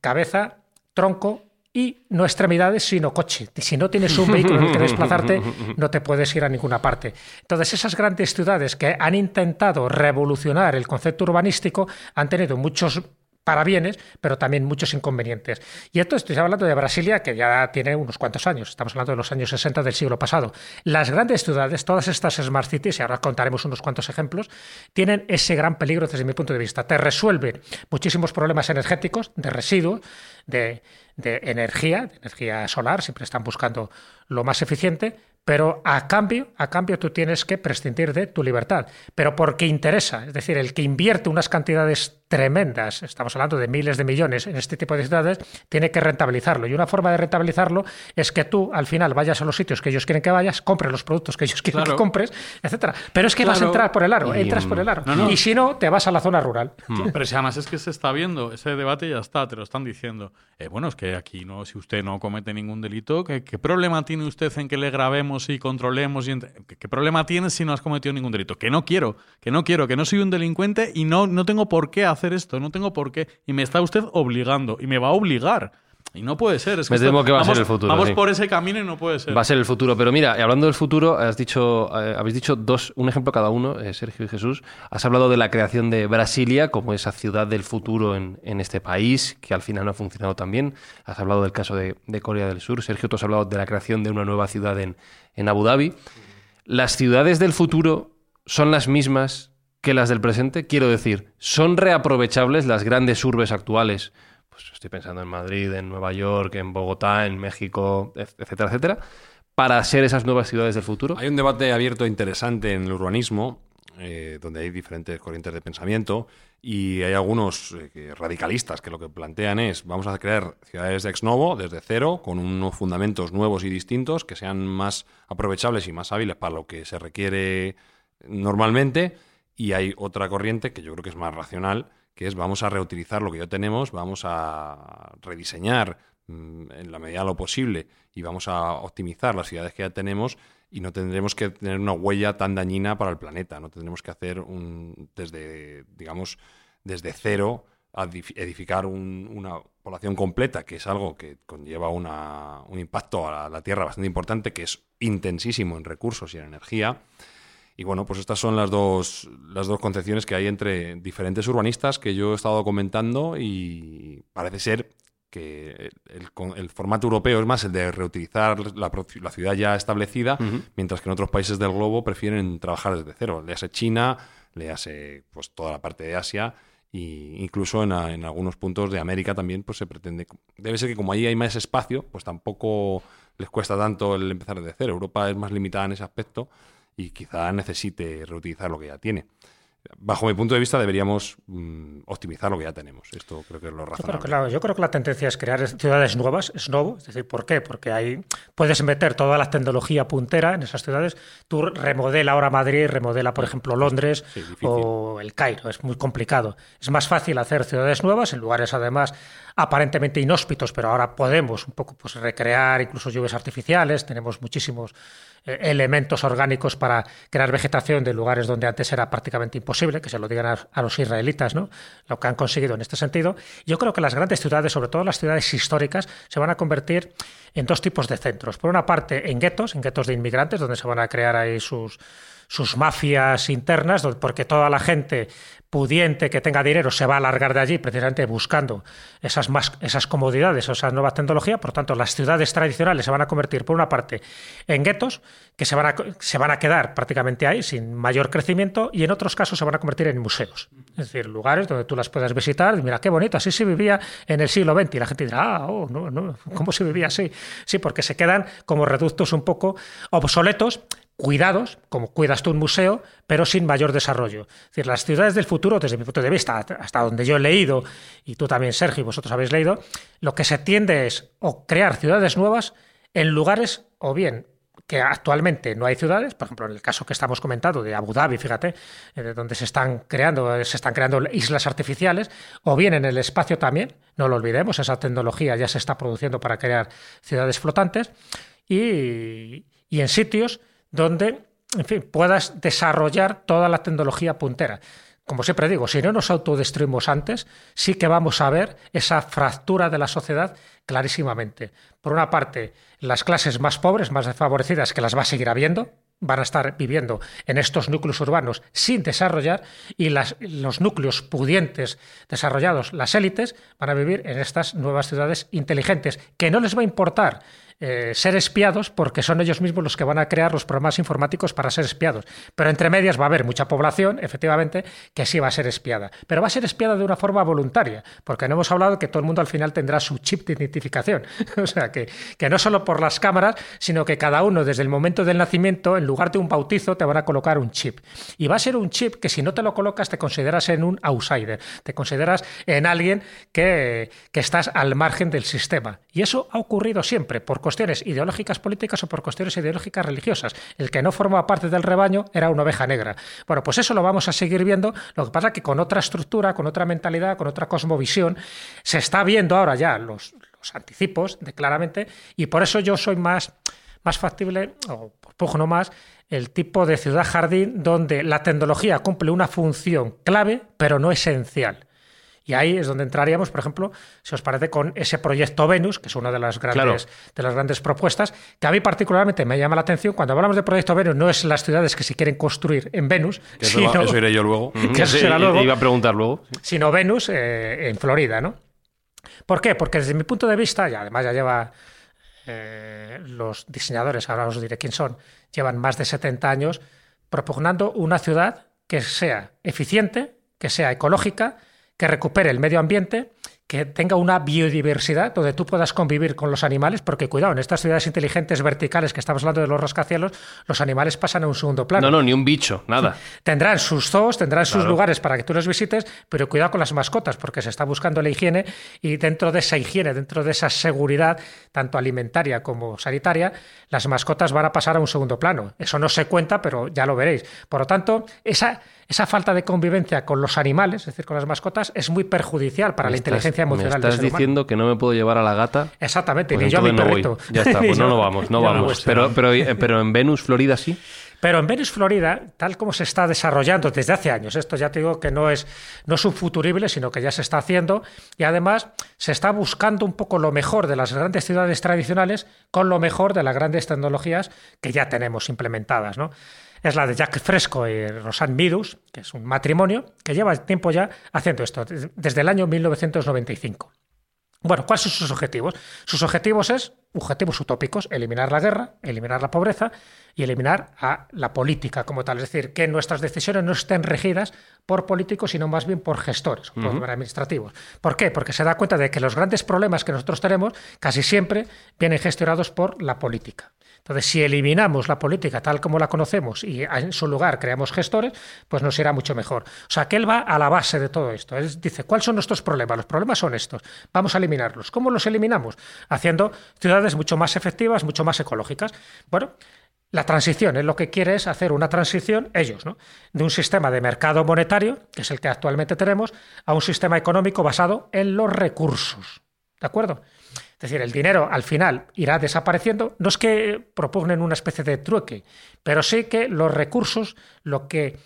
cabeza, tronco y no extremidades, sino coche. Si no tienes un vehículo en el que desplazarte, no te puedes ir a ninguna parte. Entonces, esas grandes ciudades que han intentado revolucionar el concepto urbanístico han tenido muchos para bienes, pero también muchos inconvenientes. Y esto estoy hablando de Brasilia, que ya tiene unos cuantos años, estamos hablando de los años 60 del siglo pasado. Las grandes ciudades, todas estas smart cities, y ahora contaremos unos cuantos ejemplos, tienen ese gran peligro desde mi punto de vista. Te resuelven muchísimos problemas energéticos, de residuos, de, de energía, de energía solar, siempre están buscando lo más eficiente, pero a cambio, a cambio tú tienes que prescindir de tu libertad, pero porque interesa, es decir, el que invierte unas cantidades tremendas, estamos hablando de miles de millones en este tipo de ciudades, tiene que rentabilizarlo. Y una forma de rentabilizarlo es que tú al final vayas a los sitios que ellos quieren que vayas, compres los productos que ellos quieren que compres, etcétera. Pero es que vas a entrar por el aro, entras por el aro. Y si no, te vas a la zona rural. Hmm. Pero si además es que se está viendo, ese debate ya está, te lo están diciendo. Eh, bueno, es que aquí no, si usted no comete ningún delito, ¿qué, qué problema tiene usted en que le grabemos y controlemos? Y ¿Qué, problema tienes si no has cometido ningún delito? Que no quiero, que no quiero, que no soy un delincuente y no, no tengo por qué hacer esto, no tengo por qué. Y me está usted obligando y me va a obligar. Y no puede ser. Es que Me temo que va a ser el futuro. Vamos por ese camino y no puede ser. Va a ser el futuro. Pero mira, hablando del futuro, has dicho, eh, habéis dicho dos, un ejemplo cada uno, eh, Sergio y Jesús. Has hablado de la creación de Brasilia como esa ciudad del futuro en, este país, que al final no ha funcionado tan bien. Has hablado del caso de, Corea del Sur. Sergio, tú has hablado de la creación de una nueva ciudad en, en Abu Dhabi. ¿Las ciudades del futuro son las mismas que las del presente? Quiero decir, ¿son reaprovechables las grandes urbes actuales? pues estoy pensando en Madrid, en Nueva York, en Bogotá, en México, etcétera, etcétera, para ser esas nuevas ciudades del futuro? Hay un debate abierto interesante en el urbanismo, eh, donde hay diferentes corrientes de pensamiento y hay algunos eh, radicalistas que lo que plantean es vamos a crear ciudades de ex novo desde cero con unos fundamentos nuevos y distintos que sean más aprovechables y más hábiles para lo que se requiere normalmente y hay otra corriente que yo creo que es más racional que es vamos a reutilizar lo que ya tenemos, vamos a rediseñar mm, en la medida de lo posible y vamos a optimizar las ciudades que ya tenemos y no tendremos que tener una huella tan dañina para el planeta, no tendremos que hacer un desde digamos desde cero edificar una población completa, que es algo que conlleva un impacto a la Tierra bastante importante, que es intensísimo en recursos y en energía. Y bueno, pues estas son las dos, las dos concepciones que hay entre diferentes urbanistas que yo he estado comentando y parece ser que el, formato europeo es más el de reutilizar la, la ciudad ya establecida, mientras que en otros países del globo prefieren trabajar desde cero. Le hace China, le hace pues toda la parte de Asia e incluso en, en, algunos puntos de América también pues se pretende debe ser que como ahí hay más espacio pues tampoco les cuesta tanto el empezar desde cero Europa es más limitada en ese aspecto y quizá necesite reutilizar lo que ya tiene. Bajo mi punto de vista, deberíamos mm, optimizar lo que ya tenemos. Esto creo que es lo Yo creo, razonable. que, claro, yo creo que la tendencia es crear ciudades nuevas, es nuevo. Es decir, ¿por qué? Porque ahí puedes meter toda la tecnología puntera en esas ciudades. Tú remodela ahora Madrid, remodela, por ejemplo, Londres Sí, o el Cairo. Es muy complicado. Es más fácil hacer ciudades nuevas en lugares, además, aparentemente inhóspitos, pero ahora podemos un poco pues, recrear incluso lluvias artificiales. Tenemos muchísimos eh, elementos orgánicos para crear vegetación de lugares donde antes era prácticamente imposible, que se lo digan a, a los israelitas, ¿no? Lo que han conseguido en este sentido. Yo creo que las grandes ciudades, sobre todo las ciudades históricas, se van a convertir en dos tipos de centros. Por una parte, en guetos, en guetos de inmigrantes, donde se van a crear ahí sus sus mafias internas, porque toda la gente pudiente que tenga dinero se va a largar de allí precisamente buscando esas, más, esas comodidades, esas nuevas tecnologías. Por tanto, las ciudades tradicionales se van a convertir, por una parte, en guetos, que se van, a, se van a quedar prácticamente ahí sin mayor crecimiento, y en otros casos se van a convertir en museos. Es decir, lugares donde tú las puedas visitar y mira, qué bonito, así se vivía en el siglo XX. Y la gente dirá, ah, oh, no, no, ¿cómo se vivía así? Sí, porque se quedan como reductos un poco obsoletos, cuidados, como cuidas tú un museo, pero sin mayor desarrollo. Es decir, las ciudades del futuro, desde mi punto de vista, hasta donde yo he leído, y tú también, Sergio, y vosotros habéis leído, lo que se tiende es o crear ciudades nuevas en lugares, o bien que actualmente no hay ciudades, por ejemplo, en el caso que estamos comentando de Abu Dhabi, fíjate, eh, donde se están creando, se están creando islas artificiales, o bien en el espacio también, no lo olvidemos, esa tecnología ya se está produciendo para crear ciudades flotantes, y, y en sitios donde, en fin, puedas desarrollar toda la tecnología puntera. Como siempre digo, si no nos autodestruimos antes, sí que vamos a ver esa fractura de la sociedad clarísimamente. Por una parte, las clases más pobres, más desfavorecidas, que las va a seguir habiendo, van a estar viviendo en estos núcleos urbanos sin desarrollar y las, los núcleos pudientes desarrollados, las élites, van a vivir en estas nuevas ciudades inteligentes, que no les va a importar eh, ser espiados porque son ellos mismos los que van a crear los programas informáticos para ser espiados. Pero entre medias va a haber mucha población, efectivamente, que sí va a ser espiada. Pero va a ser espiada de una forma voluntaria, porque no hemos hablado que todo el mundo al final tendrá su chip de identificación. o sea, que, que no solo por las cámaras, sino que cada uno desde el momento del nacimiento, en lugar de un bautizo, te van a colocar un chip. Y va a ser un chip que si no te lo colocas te consideras en un outsider, te consideras en alguien que, que estás al margen del sistema. Y eso ha ocurrido siempre, por cuestiones ideológicas políticas o por cuestiones ideológicas religiosas. El que no forma parte del rebaño era una oveja negra. Bueno, pues eso lo vamos a seguir viendo, lo que pasa que con otra estructura, con otra mentalidad, con otra cosmovisión, se está viendo ahora ya los, anticipos de claramente, y por eso yo soy más, más factible, o pugno más, el tipo de ciudad jardín donde la tecnología cumple una función clave, pero no esencial. Y ahí es donde entraríamos, por ejemplo, si os parece, con ese proyecto Venus, que es una de las grandes, Claro. de las grandes propuestas, que a mí particularmente me llama la atención. Cuando hablamos de proyecto Venus, no es las ciudades que se quieren construir en Venus, Que eso, va- sino, eso iré yo luego. que eso será luego, Iba a preguntar luego. sino Venus eh, en Florida, ¿no? ¿Por qué? Porque desde mi punto de vista, y además ya lleva eh, los diseñadores, ahora os diré quién son, llevan más de 70 años propugnando una ciudad que sea eficiente, que sea ecológica, que recupere el medio ambiente, que tenga una biodiversidad donde tú puedas convivir con los animales, porque cuidado, en estas ciudades inteligentes verticales que estamos hablando de los rascacielos, los animales pasan a un segundo plano. No, no, ni un bicho, nada. Tendrán sus zoos, tendrán sus Claro. lugares para que tú los visites, pero cuidado con las mascotas, porque se está buscando la higiene y dentro de esa higiene, dentro de esa seguridad, tanto alimentaria como sanitaria, las mascotas van a pasar a un segundo plano. Eso no se cuenta, pero ya lo veréis. Por lo tanto, esa, esa falta de convivencia con los animales, es decir, con las mascotas, es muy perjudicial para Me la estás- inteligencia emocional Me del estás humano. diciendo que no me puedo llevar a la gata. Exactamente, Pues ni yo a mi voy. Ya está, pues no, no vamos, no vamos. Pero, pero, eh, pero en Venus, Florida, sí. Pero en Venus, Florida, tal como se está desarrollando desde hace años, esto ya te digo que no es, no es un futurible, sino que ya se está haciendo, y además se está buscando un poco lo mejor de las grandes ciudades tradicionales con lo mejor de las grandes tecnologías que ya tenemos implementadas. ¿no? Es la de Jack Fresco y Rosanne Midus, que es un matrimonio que lleva tiempo ya haciendo esto, desde el año 1995. Bueno, ¿cuáles son sus objetivos? Sus objetivos es objetivos utópicos, eliminar la guerra, eliminar la pobreza y eliminar a la política como tal. Es decir, que nuestras decisiones no estén regidas por políticos, sino más bien por gestores, o por administrativos. ¿Por qué? Porque se da cuenta de que los grandes problemas que nosotros tenemos casi siempre vienen gestionados por la política. Entonces, si eliminamos la política tal como la conocemos y en su lugar creamos gestores, pues nos irá mucho mejor. O sea, que él va a la base de todo esto. Él dice, ¿cuáles son nuestros problemas? Los problemas son estos. Vamos a eliminarlos. ¿Cómo los eliminamos? Haciendo ciudades mucho más efectivas, mucho más ecológicas. Bueno, la transición, es lo que quiere es hacer una transición, ellos, ¿no? de un sistema de mercado monetario, que es el que actualmente tenemos, a un sistema económico basado en los recursos. ¿De acuerdo? Es decir, el dinero al final irá desapareciendo. No es que propugnen una especie de trueque, pero sí que los recursos, lo que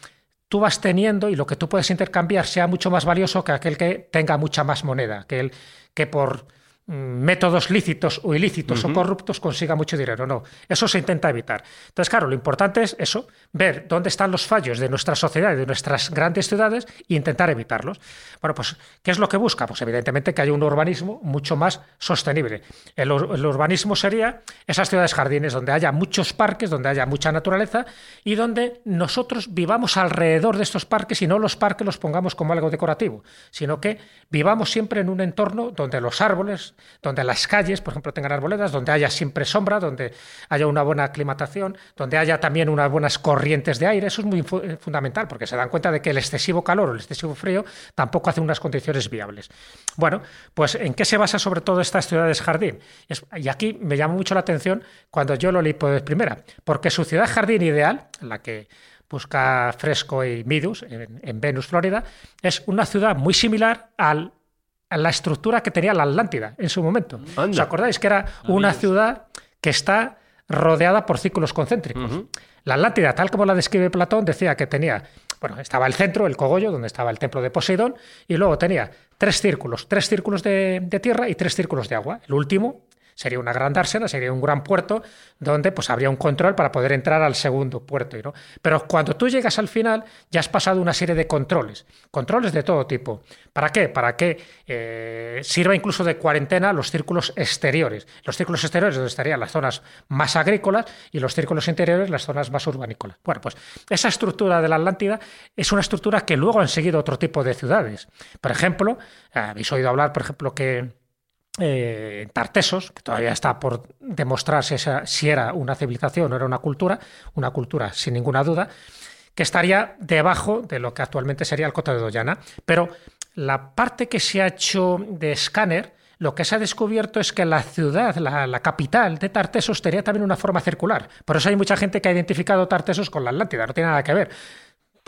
tú vas teniendo y lo que tú puedes intercambiar sea mucho más valioso que aquel que tenga mucha más moneda, que el que por métodos lícitos o ilícitos o corruptos consiga mucho dinero. No, eso se intenta evitar. Entonces, claro, lo importante es eso, ver dónde están los fallos de nuestra sociedad y de nuestras grandes ciudades e intentar evitarlos. Bueno, pues, ¿qué es lo que busca? Pues evidentemente que haya un urbanismo mucho más sostenible. El, el urbanismo sería esas ciudades jardines donde haya muchos parques, donde haya mucha naturaleza y donde nosotros vivamos alrededor de estos parques y no los parques los pongamos como algo decorativo, sino que vivamos siempre en un entorno donde los árboles, donde las calles, por ejemplo, tengan arboledas, donde haya siempre sombra, donde haya una buena aclimatación, donde haya también unas buenas corrientes de aire. Eso es muy eh, fundamental porque se dan cuenta de que el excesivo calor o el excesivo frío tampoco hace unas condiciones viables. Bueno, pues ¿en qué se basa sobre todo estas ciudades jardín? y aquí me llama mucho la atención cuando yo lo leí por primera, porque su ciudad jardín ideal, la que busca Fresco y Midus en, en Venus, Florida, es una ciudad muy similar al la estructura que tenía la Atlántida en su momento. ¿Os acordáis que era una ciudad que está rodeada por círculos concéntricos? La Atlántida, tal como la describe Platón, decía que tenía, bueno, estaba el centro, el cogollo, donde estaba el templo de Poseidón, y luego tenía tres círculos, tres círculos de, de tierra y tres círculos de agua. El último, sería una gran dársena, sería un gran puerto donde pues habría un control para poder entrar al segundo puerto. ¿no? Pero cuando tú llegas al final ya has pasado una serie de controles, controles de todo tipo. ¿Para qué? Para que eh, sirva incluso de cuarentena los círculos exteriores. Los círculos exteriores donde estarían las zonas más agrícolas y los círculos interiores las zonas más urbanícolas. Bueno, pues esa estructura de la Atlántida es una estructura que luego han seguido otro tipo de ciudades. Por ejemplo, habéis oído hablar, por ejemplo, que eh, Tartesos, que todavía está por demostrarse si era una civilización o era una cultura, una cultura sin ninguna duda, que estaría debajo de lo que actualmente sería el Coto de Doñana. Pero la parte que se ha hecho de escáner, lo que se ha descubierto es que la ciudad, la, la, capital de Tartesos, tenía también una forma circular. Por eso hay mucha gente que ha identificado Tartesos con la Atlántida, no tiene nada que ver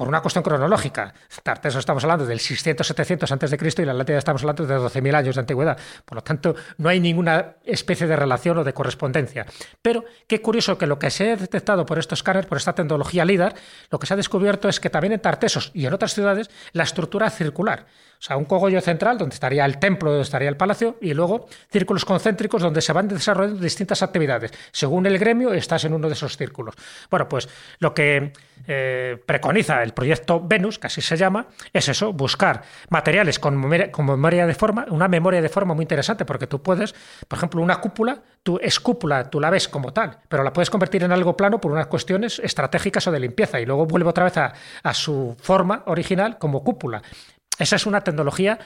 por una cuestión cronológica. Tarteso estamos hablando del 600-700 antes de Cristo y la Atlántida estamos hablando de 12.000 años de antigüedad. Por lo tanto, no hay ninguna especie de relación o de correspondencia. Pero qué curioso que lo que se ha detectado por estos escáneres, por esta tecnología LIDAR, lo que se ha descubierto es que también en Tartesos y en otras ciudades la estructura circular. O sea, un cogollo central donde estaría el templo, donde estaría el palacio, y luego círculos concéntricos donde se van desarrollando distintas actividades. Según el gremio, estás en uno de esos círculos. Bueno, pues lo que eh, preconiza el proyecto Venus, que así se llama, es eso, buscar materiales con memoria, de forma, una memoria de forma muy interesante, porque tú puedes, por ejemplo, una cúpula, tú es cúpula, tú la ves como tal, pero la puedes convertir en algo plano por unas cuestiones estratégicas o de limpieza, y luego vuelve otra vez a su forma original como cúpula. Esa es una tecnología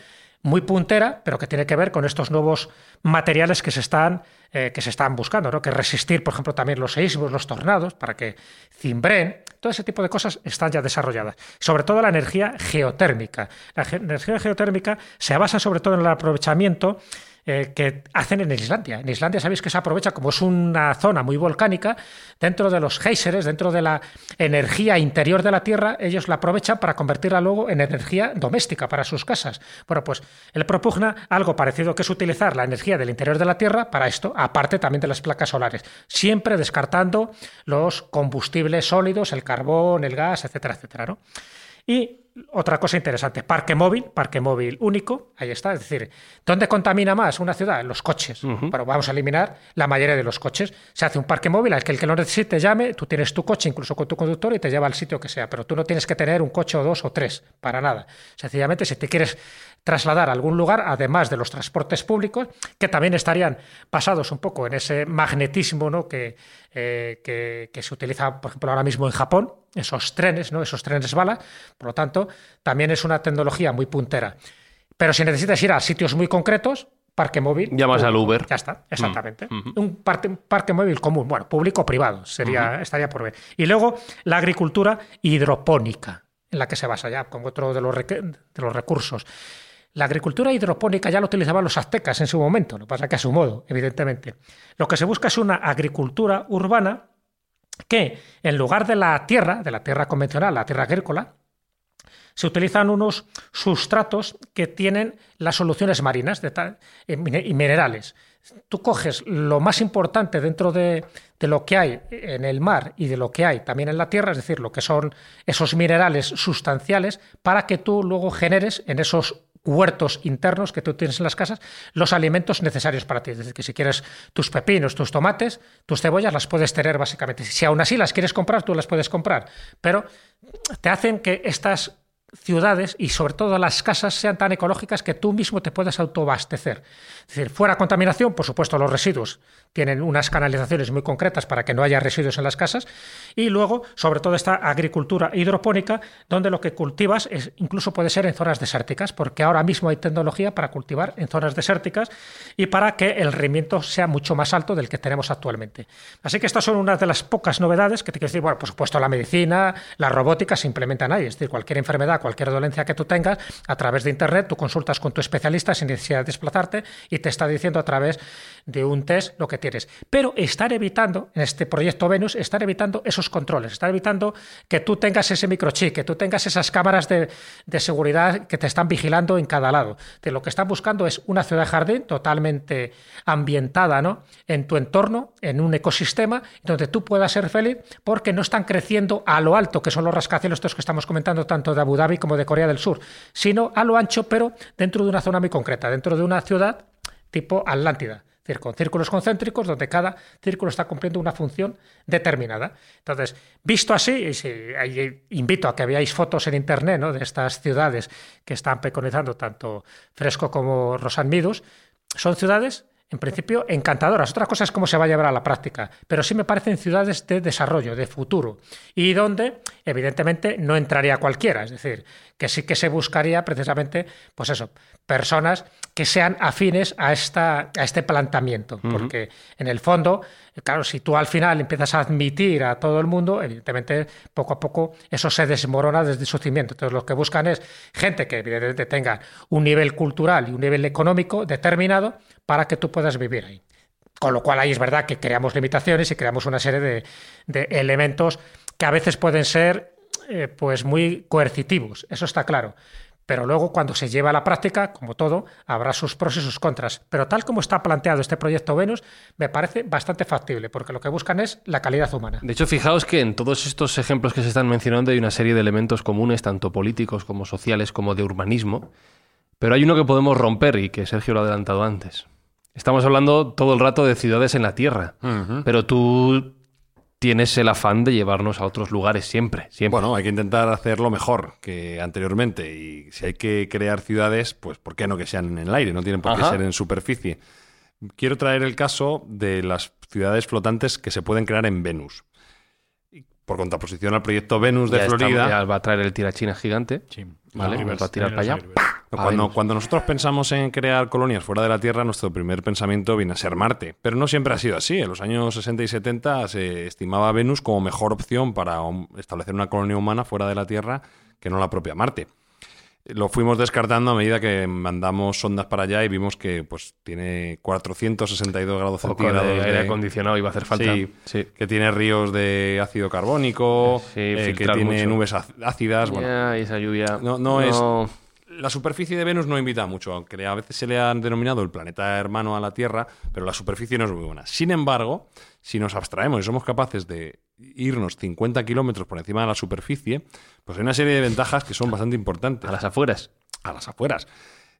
muy puntera, pero que tiene que ver con estos nuevos materiales que se están, eh, que se están buscando, ¿no? que resistir, por ejemplo, también los seísmos, los tornados, para que cimbren, todo ese tipo de cosas están ya desarrolladas. Sobre todo la energía geotérmica. La energía geotérmica se basa sobre todo en el aprovechamiento eh, que hacen en Islandia. En Islandia sabéis que se aprovecha, como es una zona muy volcánica, dentro de los géiseres, dentro de la energía interior de la Tierra, ellos la aprovechan para convertirla luego en energía doméstica para sus casas. Bueno, pues él propugna algo parecido que es utilizar la energía del interior de la Tierra para esto, aparte también de las placas solares, siempre descartando los combustibles sólidos, el carbón, el gas, etcétera, etcétera. ¿no? Y otra cosa interesante, parque móvil, parque móvil único, ahí está. Es decir, ¿dónde contamina más una ciudad? Los coches. Pero vamos a eliminar la mayoría de los coches. Se hace un parque móvil al que el que lo necesite llame, tú tienes tu coche incluso con tu conductor y te lleva al sitio que sea, pero tú no tienes que tener un coche o dos o tres, para nada. Sencillamente, si te quieres trasladar a algún lugar, además de los transportes públicos, que también estarían basados un poco en ese magnetismo ¿no? que, eh, que, se utiliza, por ejemplo, ahora mismo en Japón, esos trenes, ¿no? esos trenes bala. Por lo tanto, también es una tecnología muy puntera. Pero si necesitas ir a sitios muy concretos, parque móvil. Llamas público. al Uber. Ya está, exactamente. Mm, ujú. Un parque, parque móvil común, bueno, público o privado, sería, estaría por ver. Y luego la agricultura hidropónica, en la que se basa ya como otro de los, de los recursos. La agricultura hidropónica ya lo utilizaban los aztecas en su momento, lo que pasa que a su modo, evidentemente. Lo que se busca es una agricultura urbana que, en lugar de la tierra, de la tierra convencional, la tierra agrícola, se utilizan unos sustratos que tienen las soluciones marinas eh, y minerales. Tú coges lo más importante dentro de, de lo que hay en el mar y de lo que hay también en la tierra, es decir, lo que son esos minerales sustanciales, para que tú luego generes en esos huertos internos que tú tienes en las casas los alimentos necesarios para ti. Es decir, que si quieres tus pepinos, tus tomates, tus cebollas, las puedes tener básicamente. Si aún así las quieres comprar, tú las puedes comprar. Pero te hacen que estas ciudades y sobre todo las casas sean tan ecológicas que tú mismo te puedas autoabastecer. Es decir, fuera contaminación, por supuesto los residuos tienen unas canalizaciones muy concretas para que no haya residuos en las casas y luego, sobre todo esta agricultura hidropónica donde lo que cultivas es, incluso puede ser en zonas desérticas, porque ahora mismo hay tecnología para cultivar en zonas desérticas y para que el rendimiento sea mucho más alto del que tenemos actualmente. Así que estas son unas de las pocas novedades que te quiero decir, bueno, por supuesto la medicina, la robótica se implementan ahí, es decir, cualquier enfermedad, cualquier dolencia que tú tengas, a través de internet tú consultas con tu especialista sin necesidad de desplazarte y te está diciendo a través de un test lo que tienes. Pero estar evitando, en este proyecto Venus, estar evitando esos controles, estar evitando que tú tengas ese microchip, que tú tengas esas cámaras de, de seguridad que te están vigilando en cada lado. De lo que están buscando es una ciudad jardín totalmente ambientada ¿no? en tu entorno, en un ecosistema, donde tú puedas ser feliz porque no están creciendo a lo alto, que son los rascacielos estos que estamos comentando tanto de Abu Dhabi como de Corea del Sur, sino a lo ancho, pero dentro de una zona muy concreta, dentro de una ciudad tipo Atlántida. Con círculos concéntricos donde cada círculo está cumpliendo una función determinada. Entonces, visto así, y invito a que veáis fotos en internet ¿no? de estas ciudades que están preconizando tanto Fresco como Rosan Midus, son ciudades en principio encantadoras. Otra cosa es cómo se va a llevar a la práctica, pero sí me parecen ciudades de desarrollo, de futuro, y donde evidentemente no entraría cualquiera, es decir, que sí que se buscaría precisamente, pues eso, personas que sean afines a, esta, a este planteamiento, porque en el fondo, claro, si tú al final empiezas a admitir a todo el mundo, evidentemente poco a poco eso se desmorona desde su cimiento. Entonces lo que buscan es gente que evidentemente tenga un nivel cultural y un nivel económico determinado para que tú puedas vivir ahí. Con lo cual ahí es verdad que creamos limitaciones y creamos una serie de, de elementos que a veces pueden ser eh, pues muy coercitivos, eso está claro. Pero luego cuando se lleva a la práctica, como todo, habrá sus pros y sus contras. Pero tal como está planteado este proyecto Venus, me parece bastante factible, porque lo que buscan es la calidad humana. De hecho, fijaos que en todos estos ejemplos que se están mencionando hay una serie de elementos comunes, tanto políticos como sociales, como de urbanismo. Pero hay uno que podemos romper y que Sergio lo ha adelantado antes. Estamos hablando todo el rato de ciudades en la Tierra, pero tú tienes el afán de llevarnos a otros lugares siempre, siempre. Bueno, hay que intentar hacerlo mejor que anteriormente. Y si hay que crear ciudades, pues ¿por qué no que sean en el aire? No tienen por qué ser en superficie. Quiero traer el caso de las ciudades flotantes que se pueden crear en Venus. Por contraposición al proyecto Venus de ya Florida. ya va a traer el tirachina gigante. Sí. Vale, va a tirar para allá. Cuando, cuando nosotros pensamos en crear colonias fuera de la Tierra, nuestro primer pensamiento viene a ser Marte. Pero no siempre ha sido así. En los años 60 y 70 se estimaba Venus como mejor opción para establecer una colonia humana fuera de la Tierra que no la propia Marte. Lo fuimos descartando a medida que mandamos sondas para allá y vimos que pues tiene 462 grados centígrados de aire acondicionado iba a hacer falta. Sí, Sí. que tiene ríos de ácido carbónico, Sí, eh, que tiene mucho. nubes ác- ácidas. Bueno, esa lluvia. No- no es- la superficie de Venus no invita mucho, aunque a veces se le han denominado el planeta hermano a la Tierra, pero la superficie no es muy buena. Sin embargo, si nos abstraemos y somos capaces de irnos 50 kilómetros por encima de la superficie, pues hay una serie de ventajas que son bastante importantes A las afueras. a las afueras.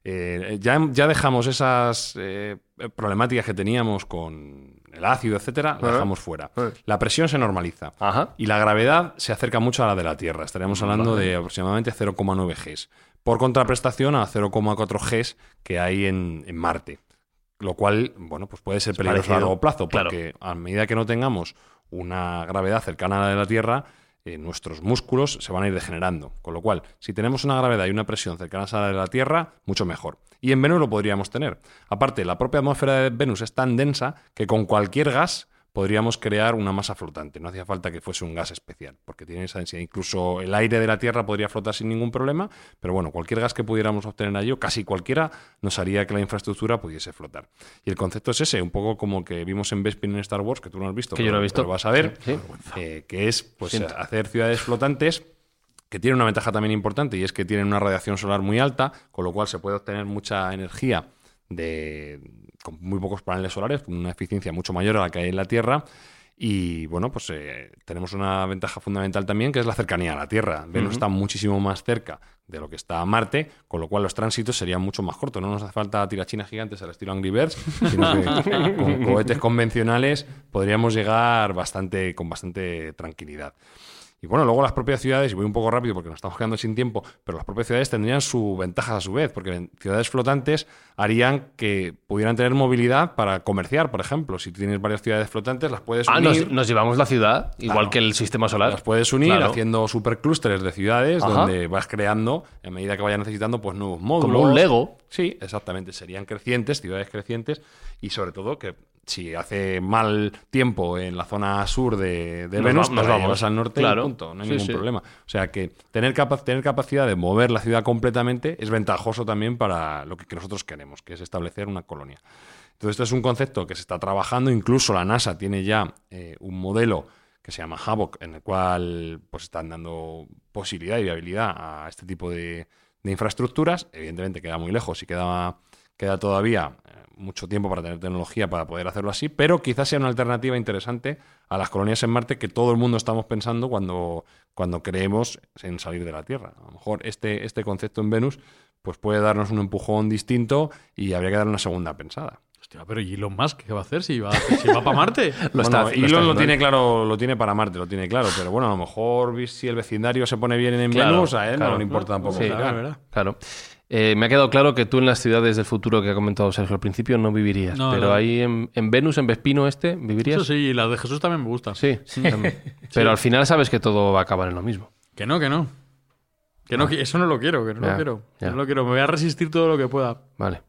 Eh, ya, ya dejamos esas eh, problemáticas que teníamos con el ácido, etcétera, la Ajá. dejamos fuera. La presión se normaliza. Ajá. Y la gravedad se acerca mucho a la de la Tierra. Estaríamos hablando de aproximadamente 0,9 Gs. Por contraprestación a 0,4 Gs que hay en, en Marte. Lo cual, bueno, pues puede ser peligroso a largo plazo, Claro. porque a medida que no tengamos una gravedad cercana a la de la Tierra, eh, nuestros músculos se van a ir degenerando. Con lo cual, si tenemos una gravedad y una presión cercanas a la de la Tierra, mucho mejor. Y en Venus lo podríamos tener. Aparte, la propia atmósfera de Venus es tan densa que con cualquier gas podríamos crear una masa flotante. No hacía falta que fuese un gas especial, porque tiene esa densidad. Incluso el aire de la Tierra podría flotar sin ningún problema, pero bueno, cualquier gas que pudiéramos obtener allí, casi cualquiera, nos haría que la infraestructura pudiese flotar. Y el concepto es ese, un poco como que vimos en Bespin en Star Wars, que tú no has visto, Que yo pero- no he visto. pero vas a ver, Sí. eh, que es pues, Siento. hacer ciudades flotantes que tienen una ventaja también importante y es que tienen una radiación solar muy alta, con lo cual se puede obtener mucha energía de, con muy pocos paneles solares, con una eficiencia mucho mayor a la que hay en la Tierra. Y bueno, pues eh, tenemos una ventaja fundamental también que es la cercanía a la Tierra. Venus está muchísimo más cerca de lo que está Marte, con lo cual los tránsitos serían mucho más cortos. No nos hace falta tirachinas gigantes al estilo Angry Birds, sino que con cohetes convencionales podríamos llegar bastante, con bastante tranquilidad. Y bueno, luego las propias ciudades, y voy un poco rápido porque nos estamos quedando sin tiempo, pero las propias ciudades tendrían sus ventajas a su vez, porque ciudades flotantes harían que pudieran tener movilidad para comerciar, por ejemplo. Si tienes varias ciudades flotantes, las puedes Ah, unir. nos, nos llevamos la ciudad, igual Claro. que el sistema solar. Las puedes unir Claro. haciendo superclústeres de ciudades Ajá. donde vas creando, en medida que vayas necesitando, pues nuevos módulos. Como un Lego. Sí, exactamente. Serían crecientes, ciudades crecientes y sobre todo que si hace mal tiempo en la zona sur de, de Nos Venus, va- nos la vamos. al norte Claro. y punto. No hay Sí, ningún sí. problema. O sea que tener, capa- tener capacidad de mover la ciudad completamente es ventajoso también para lo que, que nosotros queremos, que es establecer una colonia. Entonces, esto es un concepto que se está trabajando. Incluso la NASA tiene ya eh, un modelo que se llama Havoc, en el cual pues están dando posibilidad y viabilidad a este tipo de, de infraestructuras. Evidentemente queda muy lejos y queda, queda todavía eh, mucho tiempo para tener tecnología para poder hacerlo así, pero quizás sea una alternativa interesante a las colonias en Marte que todo el mundo estamos pensando cuando, cuando creemos en salir de la Tierra. A lo mejor este, este concepto en Venus pues puede darnos un empujón distinto y habría que dar una segunda pensada. Hostia, pero ¿y Elon Musk qué va a hacer si va, si va para Marte? Lo está- Bueno, lo Elon está lo, tiene claro, lo tiene para Marte, lo tiene claro, pero bueno, a lo mejor si el vecindario se pone bien en Claro, Venus, a él claro. no le importa tampoco. Sí. Claro. Eh, me ha quedado claro que tú en las ciudades del futuro que ha comentado Sergio al principio no vivirías. No, pero no. ahí en, en Venus, en Vespino este, ¿vivirías? Eso sí, y las de Jesús también me gustan. Sí, también. Pero al final sabes que todo va a acabar en lo mismo. Que no, que no. Que no, que eso no lo quiero, que no Ya, lo quiero. ya. No lo quiero. Me voy a resistir todo lo que pueda. Vale.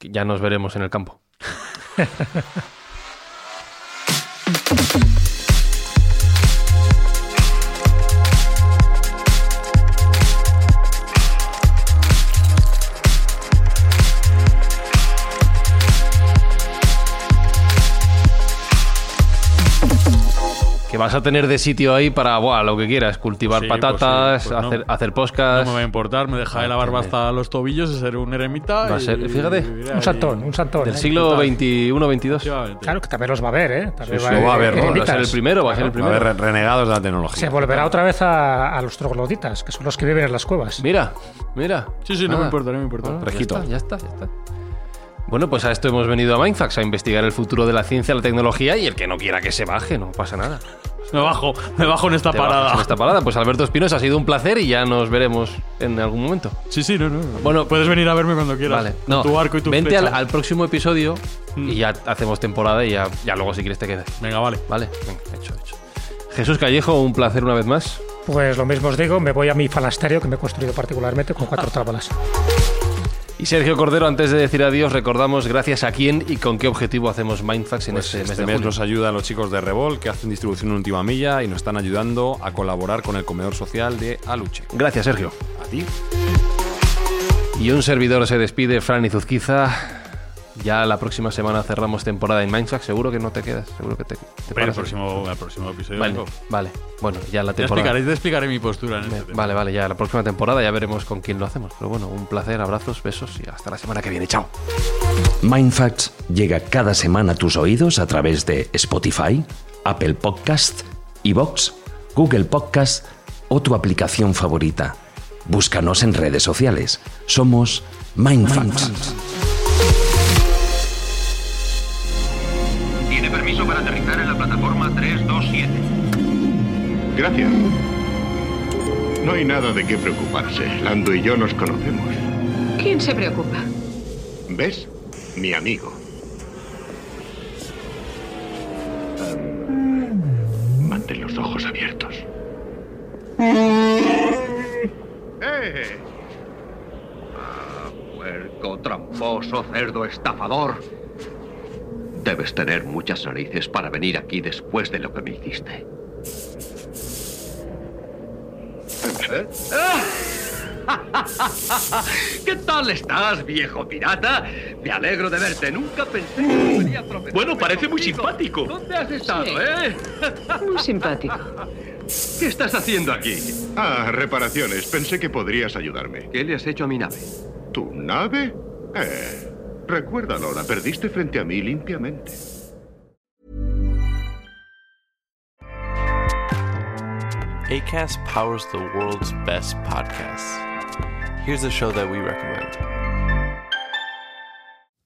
Ya nos veremos en el campo. Que vas a tener de sitio ahí para buah, lo que quieras, cultivar Sí, pues patatas, sí, pues no. hacer, hacer No podcast. me va a importar, me dejaré la barba hasta los tobillos y seré un eremita. Va a y- ser- fíjate, y Un santón, un santón. Del ¿eh? siglo XXI, XXII. Efectivamente. Claro, que también los va a ver, ¿eh? También Sí, lo va a haber, ¿no? Va a ser el primero, va a ser el Va a primero. haber re- renegados de la tecnología. Se volverá otra vez a, a los trogloditas, que son los que viven en las cuevas. Mira, mira. Sí, sí, no me importa, no me importa. Bueno, Rejito. Ya está, ya está, ya está. Bueno, pues a esto hemos venido a Mindfax, a investigar el futuro de la ciencia, la tecnología y el que no quiera que se baje, no pasa nada. Me bajo, me bajo en esta Te parada. en esta parada. Pues Alberto Espinosa, ha sido un placer y ya nos veremos en algún momento. Sí, sí, no, no. Bueno, puedes venir a verme cuando quieras. Vale. No, tu arco y tu vente al, al próximo episodio Mm. y ya hacemos temporada y ya, ya luego si quieres te quedas. Venga, vale. Vale, venga, hecho, hecho. Jesús Callejo, un placer una vez más. Pues lo mismo os digo, me voy a mi falasterio que me he construido particularmente con cuatro tábalas. Y Sergio Cordero, antes de decir adiós, recordamos gracias a quién y con qué objetivo hacemos Mindfax en Pues este, mes este de mes julio. nos ayuda a los chicos de Revol que hacen distribución en última milla y nos están ayudando a colaborar con el comedor social de Aluche. Gracias, Sergio. A ti. Y un servidor se despide, Fran Izuzquiza. Ya la próxima semana cerramos temporada en Mindfax. Seguro que no te quedas. Seguro que te, te Pero el próximo, el próximo episodio Vale, vengo. vale. Bueno, ya la Te temporada. explicaré, te explicaré mi postura en este tema. Vale, vale, ya la próxima temporada ya veremos con quién lo hacemos. Pero bueno, un placer, abrazos, besos y hasta la semana que viene. Chao. Mindfacts llega cada semana a tus oídos a través de Spotify, Apple Podcast, Evox, Google Podcast o tu aplicación favorita. Búscanos en redes sociales. Somos Mindfacts. Tiene permiso para aterrizar en la plataforma 327. Gracias. No hay nada de qué preocuparse. Lando y yo nos conocemos. ¿Quién se preocupa? ¿Ves? Mi amigo. Em, Mantén los ojos abiertos. ¡Eh! Ah, puerco. Tramposo, cerdo, estafador. Debes tener muchas narices para venir aquí después de lo que me hiciste. ¿Eh? ¿Qué tal estás, viejo pirata? Me alegro de verte. Nunca pensé que podría tropezar. Bueno, parece muy simpático. ¿Dónde has estado, Sí. eh? Muy simpático. ¿Qué estás haciendo aquí? Ah, reparaciones. Pensé que podrías ayudarme. ¿Qué le has hecho a mi nave? ¿Tu nave? Eh, recuérdalo, la perdiste frente a mí limpiamente. ACAST powers the world's best podcasts. Here's a show that we recommend.